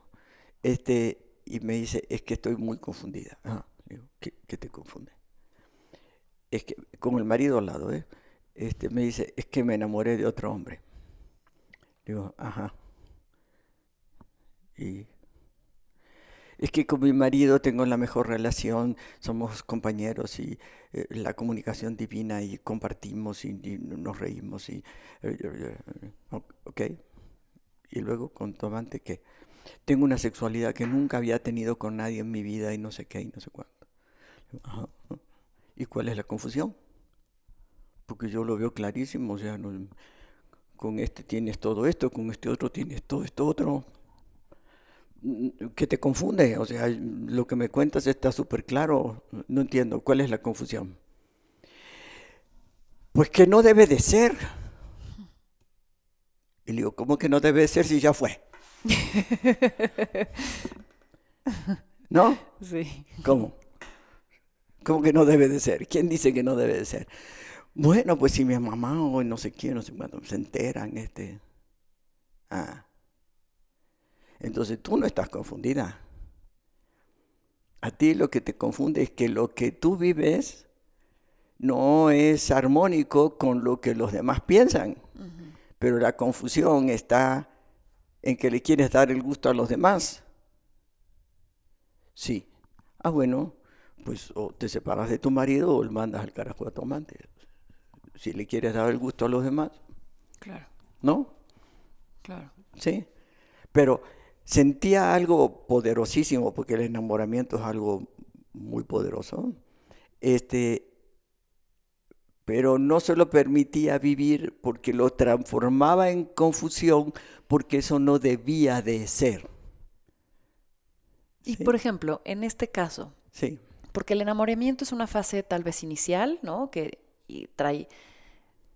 Este, y me dice, es que estoy muy confundida. ¿qué, te confunde? Es que, con el marido al lado, ¿eh? Este, me dice, es que me enamoré de otro hombre. Digo, ajá. Y es que con mi marido tengo la mejor relación, somos compañeros y eh, la comunicación divina y compartimos y, nos reímos y, eh, ok. Y luego con tu amante que tengo una sexualidad que nunca había tenido con nadie en mi vida y no sé qué y no sé cuánto. ¿Y cuál es la confusión? Porque yo lo veo clarísimo, o sea, con este tienes todo esto, con este otro tienes todo esto otro. ¿Qué te confunde? O sea, lo que me cuentas está súper claro, no entiendo, ¿cuál es la confusión? Pues que no debe de ser. Y le digo, ¿cómo que no debe de ser si ya fue? ¿No? Sí. ¿Cómo? ¿Cómo que no debe de ser? ¿Quién dice que no debe de ser? Bueno, pues si mi mamá o no sé quién, no sé cuánto, se enteran, este. Ah. Entonces tú no estás confundida. A ti lo que te confunde es que lo que tú vives no es armónico con lo que los demás piensan. Pero la confusión está en que le quieres dar el gusto a los demás. Sí. Ah, bueno, pues o te separas de tu marido o le mandas al carajo a tu amante. Si le quieres dar el gusto a los demás. Claro. ¿No? Claro. ¿Sí? Pero sentía algo poderosísimo, porque el enamoramiento es algo muy poderoso. Este, pero no se lo permitía vivir porque lo transformaba en confusión, porque eso no debía de ser. Y por ejemplo, en este caso, sí. porque el enamoramiento es una fase tal vez inicial, ¿no? Que trae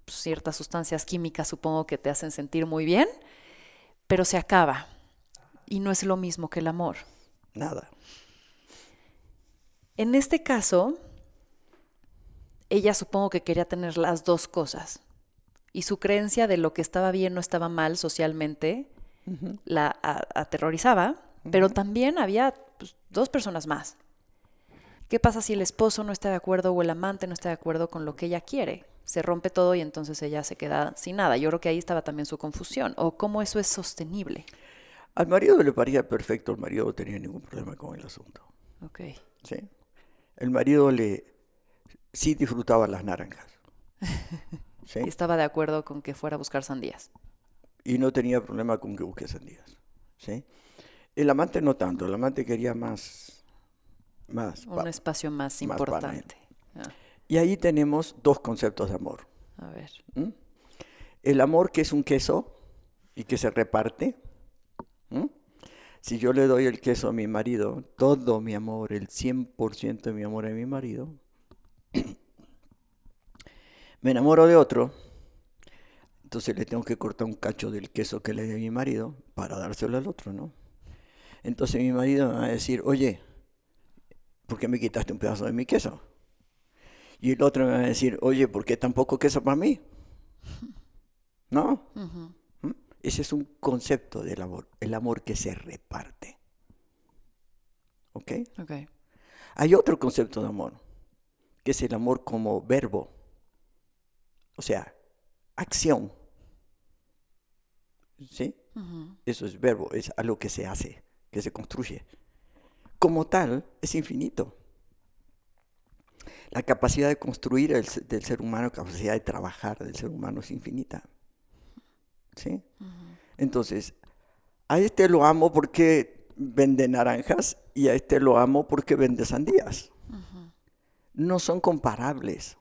ciertas sustancias químicas, supongo que te hacen sentir muy bien, pero se acaba. Y no es lo mismo que el amor. Nada. En este caso, ella supongo que quería tener las dos cosas. Y su creencia de lo que estaba bien no estaba mal socialmente la aterrorizaba, pero también había pues, dos personas más. ¿Qué pasa si el esposo no está de acuerdo o el amante no está de acuerdo con lo que ella quiere? Se rompe todo y entonces ella se queda sin nada. Yo creo que ahí estaba también su confusión. ¿O cómo eso es sostenible? Al marido le parecía perfecto, el marido no tenía ningún problema con el asunto. Ok. Sí. El marido le sí disfrutaba las naranjas. ¿Sí? Y estaba de acuerdo con que fuera a buscar sandías. Y no tenía problema con que busque sandías. ¿Sí? El amante no tanto, el amante quería más... más Un espacio más, importante. Ah. Y ahí tenemos dos conceptos de amor. A ver. ¿Mm? El amor que es un queso y que se reparte. ¿Mm? Si yo le doy el queso a mi marido, todo mi amor, el 100% de mi amor a mi marido, me enamoro de otro, entonces le tengo que cortar un cacho del queso que le di a mi marido para dárselo al otro, ¿no? Entonces mi marido me va a decir, oye, ¿por qué me quitaste un pedazo de mi queso? Y el otro me va a decir, oye, ¿por qué tan poco queso para mí? ¿No? ¿Mm? Ese es un concepto del amor, el amor que se reparte. ¿Ok? Ok. Hay otro concepto de amor, que es el amor como verbo. O sea, acción. ¿Sí? Eso es verbo, es algo que se hace, que se construye. Como tal, es infinito. La capacidad de construir del ser humano, la capacidad de trabajar del ser humano es infinita. ¿Sí? Entonces, a este lo amo porque vende naranjas y a este lo amo porque vende sandías no son comparables.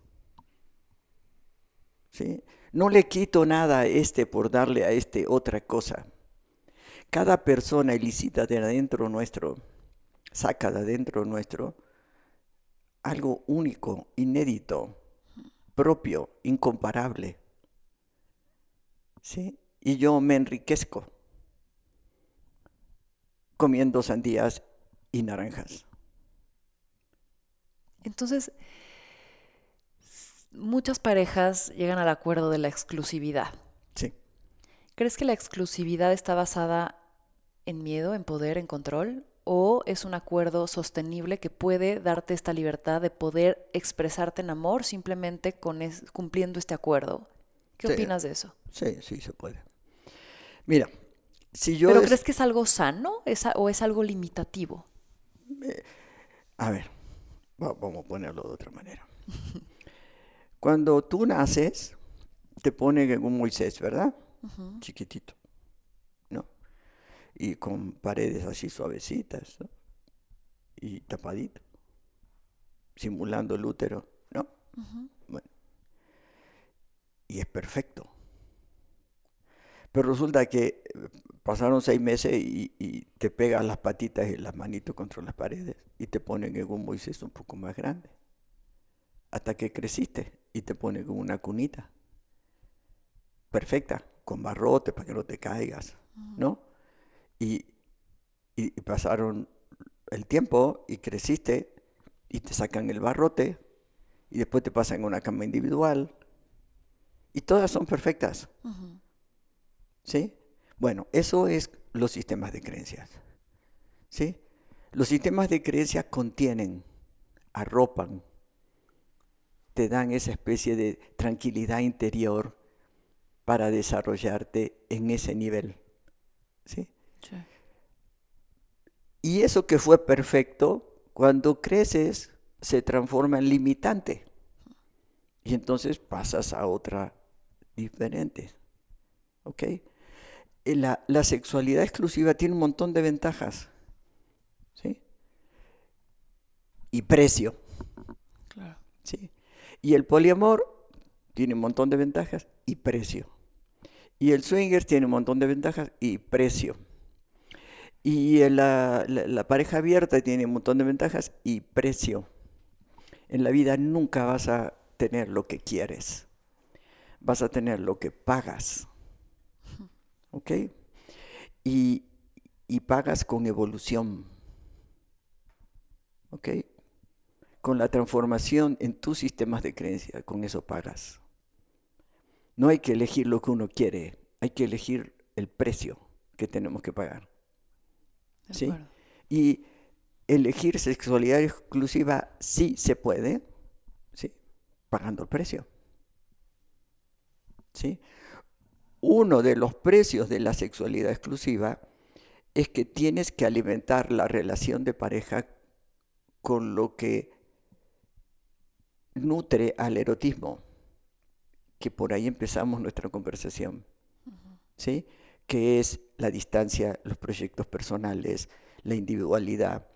¿Sí? No le quito nada a este por darle a este otra cosa. Cada persona ilícita de adentro nuestro, saca de adentro nuestro algo único, inédito, propio, incomparable. ¿Sí? Y yo me enriquezco comiendo sandías y naranjas. Entonces, muchas parejas llegan al acuerdo de la exclusividad. Sí. ¿Crees que la exclusividad está basada en miedo, en poder, en control? ¿O es un acuerdo sostenible que puede darte esta libertad de poder expresarte en amor simplemente con cumpliendo este acuerdo? ¿Qué opinas de eso? Sí, sí, se puede. Mira, si yo... ¿Pero crees que es algo sano o es algo limitativo? Eh, a ver, Vamos a ponerlo de otra manera. Cuando tú naces, te ponen en un Moisés, ¿verdad? Chiquitito. Y con paredes así suavecitas, ¿no? Y tapadito, simulando el útero, ¿no? Bueno. Y es perfecto. Pero resulta que eh, pasaron seis meses y, te pegan las patitas y las manitos contra las paredes y te ponen en un Moisés un poco más grande. Hasta que creciste y te ponen en una cunita. Perfecta, con barrote para que no te caigas, ¿no? Y, y pasaron el tiempo y creciste y te sacan el barrote y después te pasan una cama individual y todas son perfectas. ¿Sí? Bueno, eso es los sistemas de creencias. ¿Sí? Los sistemas de creencias contienen, arropan, te dan esa especie de tranquilidad interior para desarrollarte en ese nivel. ¿Sí? Sí. Y eso que fue perfecto, cuando creces, se transforma en limitante. Y entonces pasas a otra diferente. ¿Ok? eh, la, sexualidad exclusiva tiene un montón de ventajas. ¿sí? Y precio. Claro. ¿sí? Y el poliamor tiene un montón de ventajas y precio. Y el swinger tiene un montón de ventajas y precio. Y la, la, pareja abierta tiene un montón de ventajas y precio. En la vida nunca vas a tener lo que quieres. Vas a tener lo que pagas. ¿Ok? Y, y pagas con evolución. ¿Ok? Con la transformación en tus sistemas de creencia, con eso pagas. No hay que elegir lo que uno quiere, hay que elegir el precio que tenemos que pagar. ¿Sí? Y elegir sexualidad exclusiva sí se puede, ¿sí? Pagando el precio. ¿Sí? Uno de los precios de la sexualidad exclusiva es que tienes que alimentar la relación de pareja con lo que nutre al erotismo, que por ahí empezamos nuestra conversación, ¿sí? Que es la distancia, los proyectos personales, la individualidad,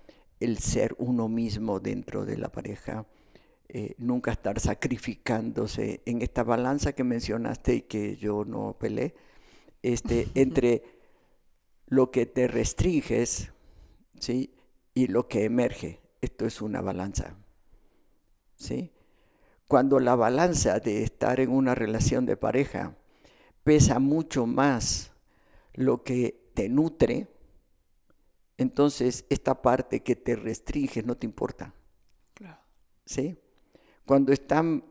el ser uno mismo dentro de la pareja, eh, nunca estar sacrificándose en esta balanza que mencionaste y que yo no peleé, este, entre lo que te restringes ¿sí? y lo que emerge. Esto es una balanza. ¿sí? Cuando la balanza de estar en una relación de pareja pesa mucho más lo que te nutre, entonces esta parte que te restringe no te importa. ¿Sí? Cuando están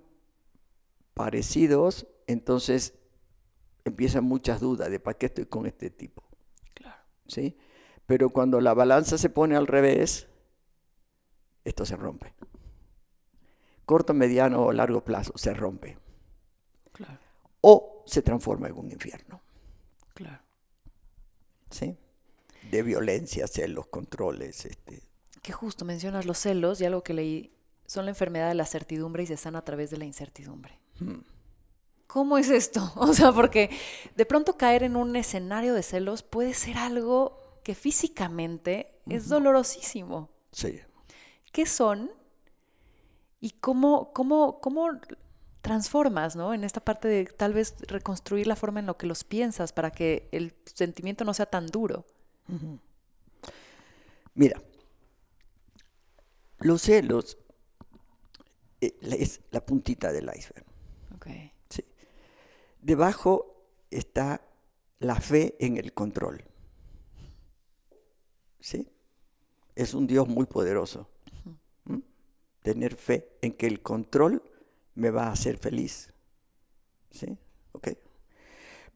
parecidos, entonces empiezan muchas dudas de para qué estoy con este tipo. ¿Sí? Pero cuando la balanza se pone al revés, esto se rompe. Corto, mediano o largo plazo se rompe. O se transforma en un infierno. Claro. ¿Sí? de violencia, celos, controles. Este. Que justo mencionas los celos y algo que leí, son la enfermedad de la certidumbre y se sana a través de la incertidumbre. Hmm. ¿Cómo es esto? O sea, porque de pronto caer en un escenario de celos puede ser algo que físicamente es dolorosísimo. Sí. ¿Qué son? ¿Y cómo, cómo, cómo transformas, ¿no? En esta parte de tal vez reconstruir la forma en la que los piensas para que el sentimiento no sea tan duro. Mira, los celos eh, es la puntita del iceberg. Debajo está la fe en el control. ¿Sí? Es un Dios muy poderoso. Tener fe en que el control me va a hacer feliz. ¿Sí? Ok.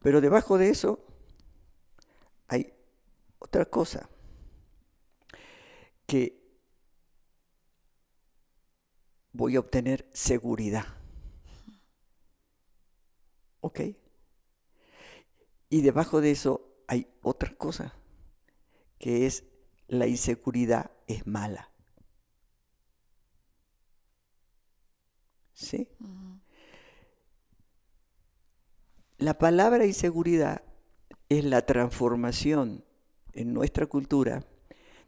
Pero debajo de eso hay otra cosa, que voy a obtener seguridad. ¿Ok? Y debajo de eso hay otra cosa, que es la inseguridad es mala. ¿Sí? La palabra inseguridad es la transformación en nuestra cultura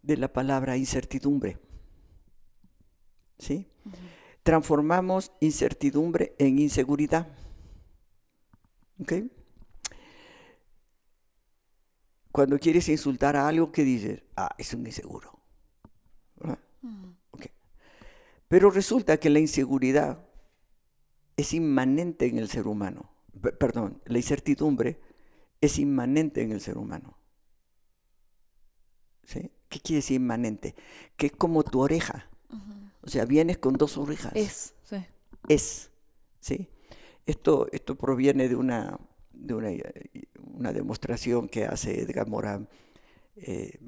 de la palabra incertidumbre. ¿Sí? Transformamos incertidumbre en inseguridad. ¿Ok? Cuando quieres insultar a algo, que dices? Ah, es un inseguro. Pero resulta que la inseguridad es inmanente en el ser humano. perdón, la incertidumbre es inmanente en el ser humano. ¿Qué quiere decir inmanente? Que es como tu oreja. O sea, vienes con dos orejas. Es, sí. Es, ¿sí? Esto, esto proviene de una, de una, una demostración que hace Edgar Morán, eh,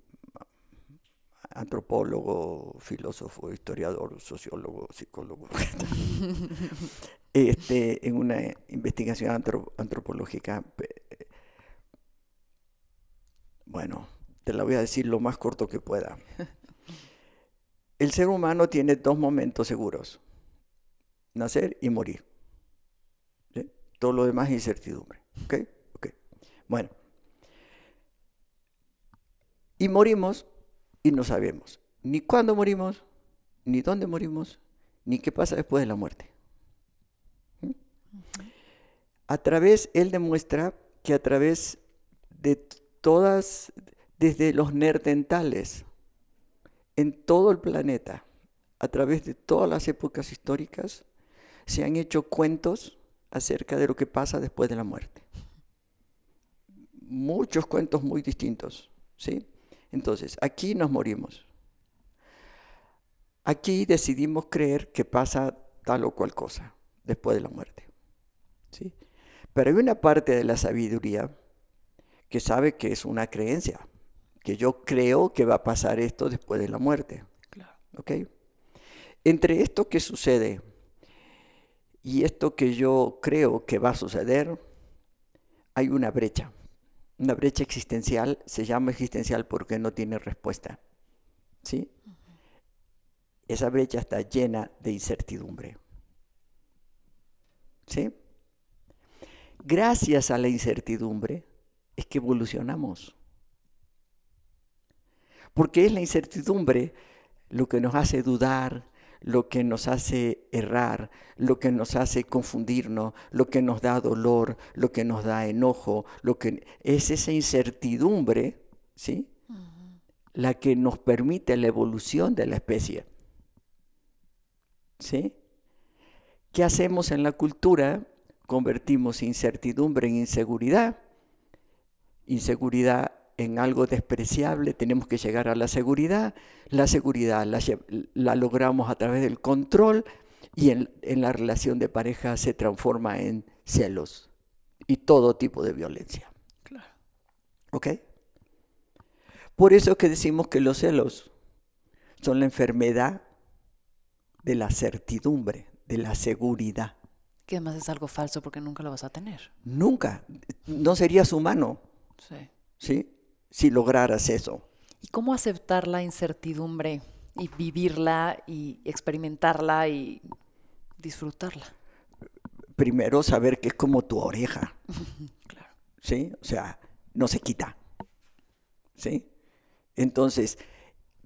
antropólogo, filósofo, historiador, sociólogo, psicólogo, este, en una investigación antropológica. Bueno, te la voy a decir lo más corto que pueda. El ser humano tiene dos momentos seguros, nacer y morir. Todo lo demás es incertidumbre. ¿Okay? Bueno, Y morimos y no sabemos ni cuándo morimos, ni dónde morimos, ni qué pasa después de la muerte. A través, él demuestra que a través de todas, desde los nerdentales, en todo el planeta, a través de todas las épocas históricas, se han hecho cuentos acerca de lo que pasa después de la muerte. Muchos cuentos muy distintos, ¿sí? Entonces, aquí nos morimos. Aquí decidimos creer que pasa tal o cual cosa después de la muerte. ¿sí? Pero hay una parte de la sabiduría que sabe que es una creencia, que yo creo que va a pasar esto después de la muerte. Entre esto que sucede y esto que yo creo que va a suceder, hay una brecha. Una brecha existencial, se llama existencial porque no tiene respuesta. ¿Sí? Esa brecha está llena de incertidumbre. ¿Sí? Gracias a la incertidumbre es que evolucionamos. Porque es la incertidumbre lo que nos hace dudar, lo que nos hace errar, lo que nos hace confundirnos, lo que nos da dolor, lo que nos da enojo, lo que es esa incertidumbre, ¿sí? La que nos permite la evolución de la especie. ¿Sí? ¿Qué hacemos en la cultura? Convertimos incertidumbre en inseguridad, inseguridad en algo despreciable, tenemos que llegar a la seguridad, la seguridad la, logramos a través del control y en, en, la relación de pareja se transforma en celos y todo tipo de violencia. Claro. ¿Ok? Por eso es que decimos que los celos son la enfermedad de la certidumbre, de la seguridad. Que además es algo falso porque nunca lo vas a tener. Nunca. No serías humano. Sí. ¿Sí? Si lograras eso. ¿Y cómo aceptar la incertidumbre y vivirla y experimentarla y disfrutarla? Primero saber que es como tu oreja. claro. ¿Sí? O sea, no se quita. ¿Sí? Entonces,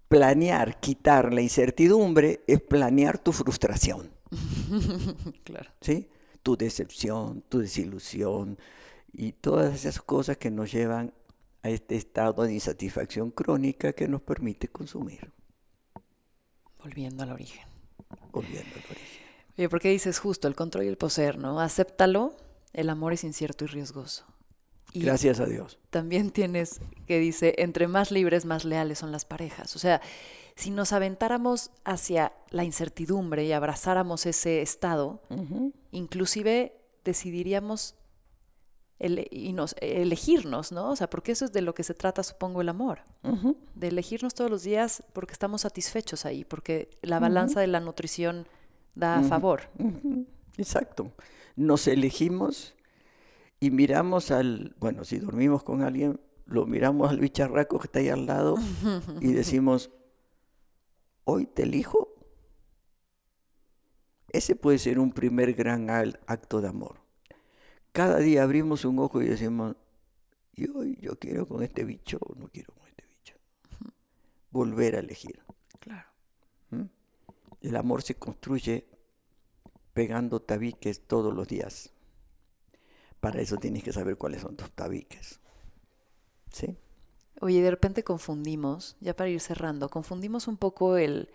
planear quitar la incertidumbre es planear tu frustración. claro. ¿Sí? Tu decepción, tu desilusión y todas esas cosas que nos llevan a este estado de insatisfacción crónica que nos permite consumir. Volviendo al origen. Volviendo al origen. Oye, ¿por qué dices justo el control y el poseer, no? Acéptalo, el amor es incierto y riesgoso. Gracias a Dios. También tienes que dice, entre más libres, más leales son las parejas. O sea, si nos aventáramos hacia la incertidumbre y abrazáramos ese estado, inclusive decidiríamos y nos, elegirnos, ¿no? O sea, porque eso es de lo que se trata, supongo, el amor. De elegirnos todos los días porque estamos satisfechos ahí, porque la balanza de la nutrición da a favor. Exacto. Nos elegimos y miramos al, bueno, si dormimos con alguien, lo miramos al bicharraco que está ahí al lado y decimos, hoy te elijo. Ese puede ser un primer gran acto de amor. Cada día abrimos un ojo y decimos, y hoy yo quiero con este bicho o no quiero con este bicho. Volver a elegir. Claro. ¿Mm? El amor se construye pegando tabiques todos los días. Para eso tienes que saber cuáles son tus tabiques. ¿Sí? Oye, de repente confundimos, ya para ir cerrando, confundimos un poco el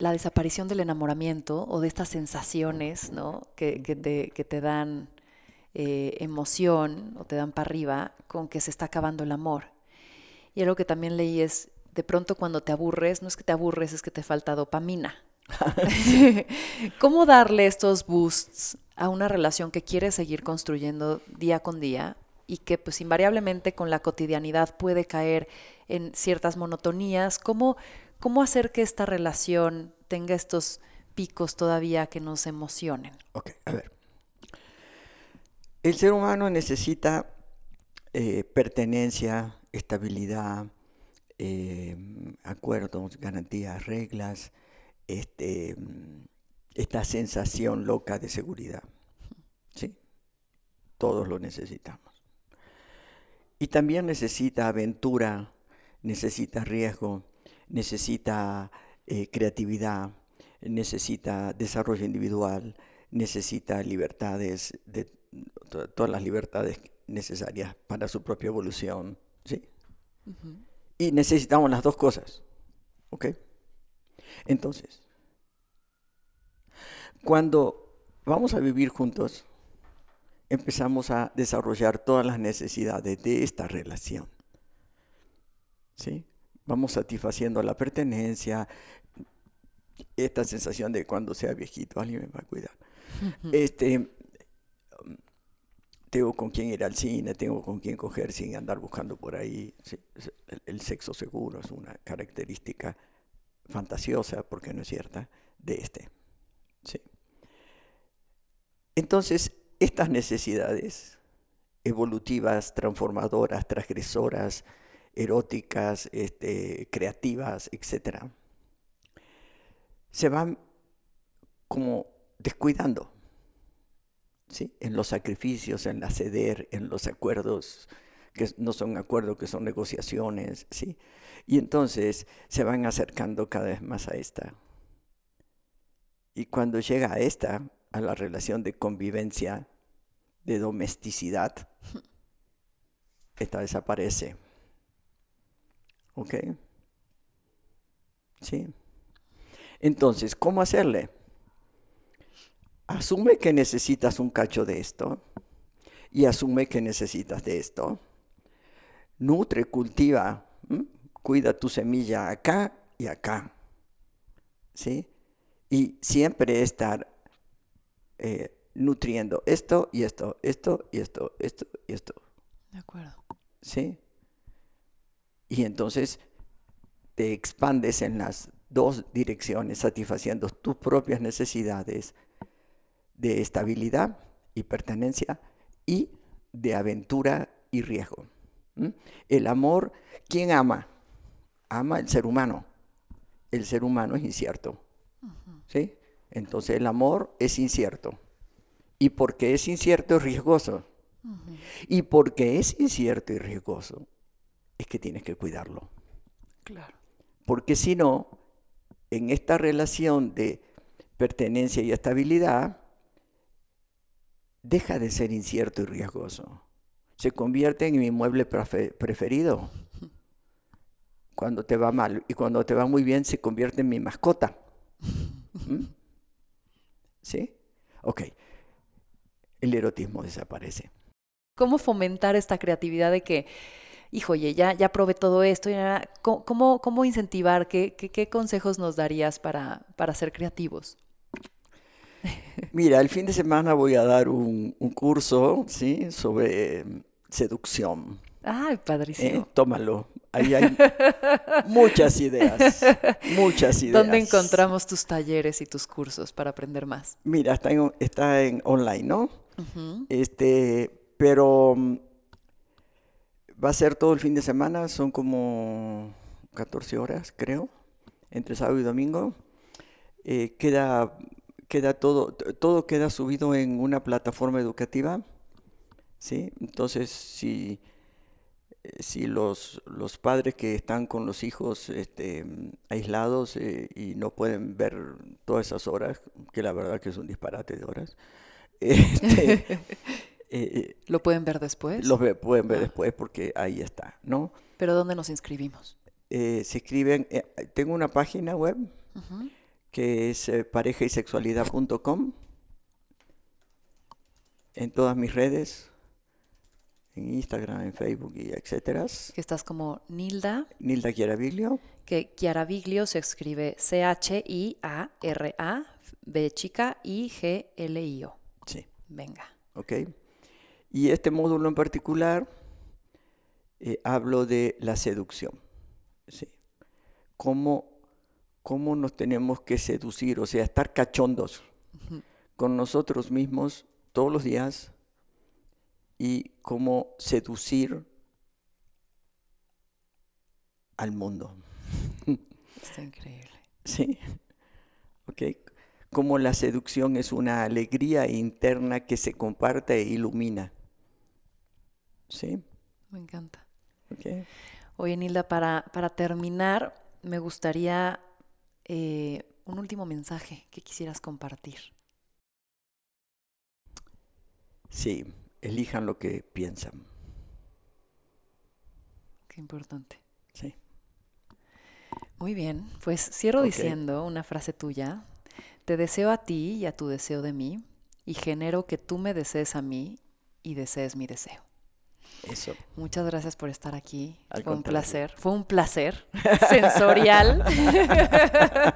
la desaparición del enamoramiento o de estas sensaciones ¿no? que, que, te, dan eh, emoción o te dan para arriba con que se está acabando el amor. Y algo que también leí es, de pronto cuando te aburres, no es que te aburres, es que te falta dopamina. ¿Cómo darle estos boosts a una relación que quieres seguir construyendo día con día y que pues invariablemente con la cotidianidad puede caer en ciertas monotonías? ¿Cómo, cómo hacer que esta relación tenga estos picos todavía que nos emocionen? Ok, a ver. El ser humano necesita eh, pertenencia, estabilidad, eh, acuerdos, garantías, reglas, este, esta sensación loca de seguridad. ¿Sí? Todos lo necesitamos. Y también necesita aventura, necesita riesgo, necesita eh, creatividad, necesita desarrollo individual, necesita libertades, de, todas las libertades necesarias para su propia evolución. ¿sí? Y necesitamos las dos cosas. ¿Ok? Entonces, cuando vamos a vivir juntos, empezamos a desarrollar todas las necesidades de esta relación. ¿Sí? Vamos satisfaciendo la pertenencia, esta sensación de cuando sea viejito, alguien me va a cuidar. Este, tengo con quién ir al cine, tengo con quién coger sin andar buscando por ahí. el, sexo seguro es una característica fantasiosa, porque no es cierta, de este. ¿sí? Entonces, estas necesidades evolutivas, transformadoras, transgresoras, eróticas, este, creativas, etc., se van como descuidando, ¿sí? En los sacrificios, en la ceder, en los acuerdos que no son acuerdos, que son negociaciones, ¿sí? Y entonces se van acercando cada vez más a esta. Y cuando llega a esta, a la relación de convivencia, de domesticidad, esta desaparece. ¿Ok? ¿Sí? Entonces, ¿cómo hacerle? Asume que necesitas un cacho de esto y asume que necesitas de esto. Nutre, cultiva, cuida tu semilla acá y acá. ¿Sí? Y siempre estar eh, nutriendo esto y esto, esto y esto, esto y esto. De acuerdo. ¿Sí? Y entonces te expandes en las dos direcciones, satisfaciendo tus propias necesidades de estabilidad y pertenencia y de aventura y riesgo. El amor, ¿quién ama? Ama el ser humano. El ser humano es incierto. ¿Sí? Entonces el amor es incierto. Y porque es incierto es riesgoso. Y porque es incierto y riesgoso, es que tienes que cuidarlo. Claro. Porque si no, en esta relación de pertenencia y estabilidad, deja de ser incierto y riesgoso. Se convierte en mi inmueble preferido. Cuando te va mal y cuando te va muy bien, se convierte en mi mascota. ¿Mm? ¿Sí? Ok. El erotismo desaparece. ¿Cómo fomentar esta creatividad de que hijo, oye, ya, ya probé todo esto, ¿cómo, cómo incentivar? ¿Qué, ¿Qué, consejos nos darías para, para ser creativos? Mira, el fin de semana voy a dar un, curso, ¿sí? Sobre seducción. Ay, padrísimo. Eh, tómalo. Ahí hay muchas ideas, muchas ideas. ¿Dónde encontramos tus talleres y tus cursos para aprender más? Mira, está en, está en online, ¿no? Este, pero Va a ser todo el fin de semana, son como 14 horas, creo, entre sábado y domingo. Eh, queda, queda todo, todo queda subido en una plataforma educativa. ¿sí? Entonces, si, eh, si los, los padres que están con los hijos este, aislados eh, y no pueden ver todas esas horas, que la verdad que es un disparate de horas, este, Eh, eh, ¿Lo pueden ver después? Lo pueden ver ah. después porque ahí está, ¿no? ¿Pero dónde nos inscribimos? Eh, se escriben, tengo una página web que es parejaySexualidad.com en todas mis redes, en Instagram, en Facebook y etcétera. Que estás como Nilda. Nilda Chiaraviglio. Que Chiaraviglio se escribe C-H-I-A-R-A, B chica, I-G-L-I-O. Sí. Venga. Ok. Y este módulo en particular eh, hablo de la seducción. ¿sí? ¿Cómo, ¿Cómo, nos tenemos que seducir? O sea, estar cachondos con nosotros mismos todos los días y cómo seducir al mundo. Está increíble. Sí. Ok como la seducción es una alegría interna que se comparte e ilumina. ¿Sí? Me encanta. Oye, Nilda, para, para terminar, me gustaría eh, un último mensaje que quisieras compartir. Sí, elijan lo que piensan. Qué importante. Sí. Muy bien, pues cierro diciendo una frase tuya. Te deseo a ti y a tu deseo de mí, y genero que tú me desees a mí y desees mi deseo. Eso. Muchas gracias por estar aquí. Fue un placer. Fue un placer sensorial.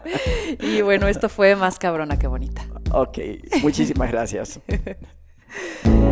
y bueno, esto fue más cabrona que bonita. Ok, muchísimas gracias.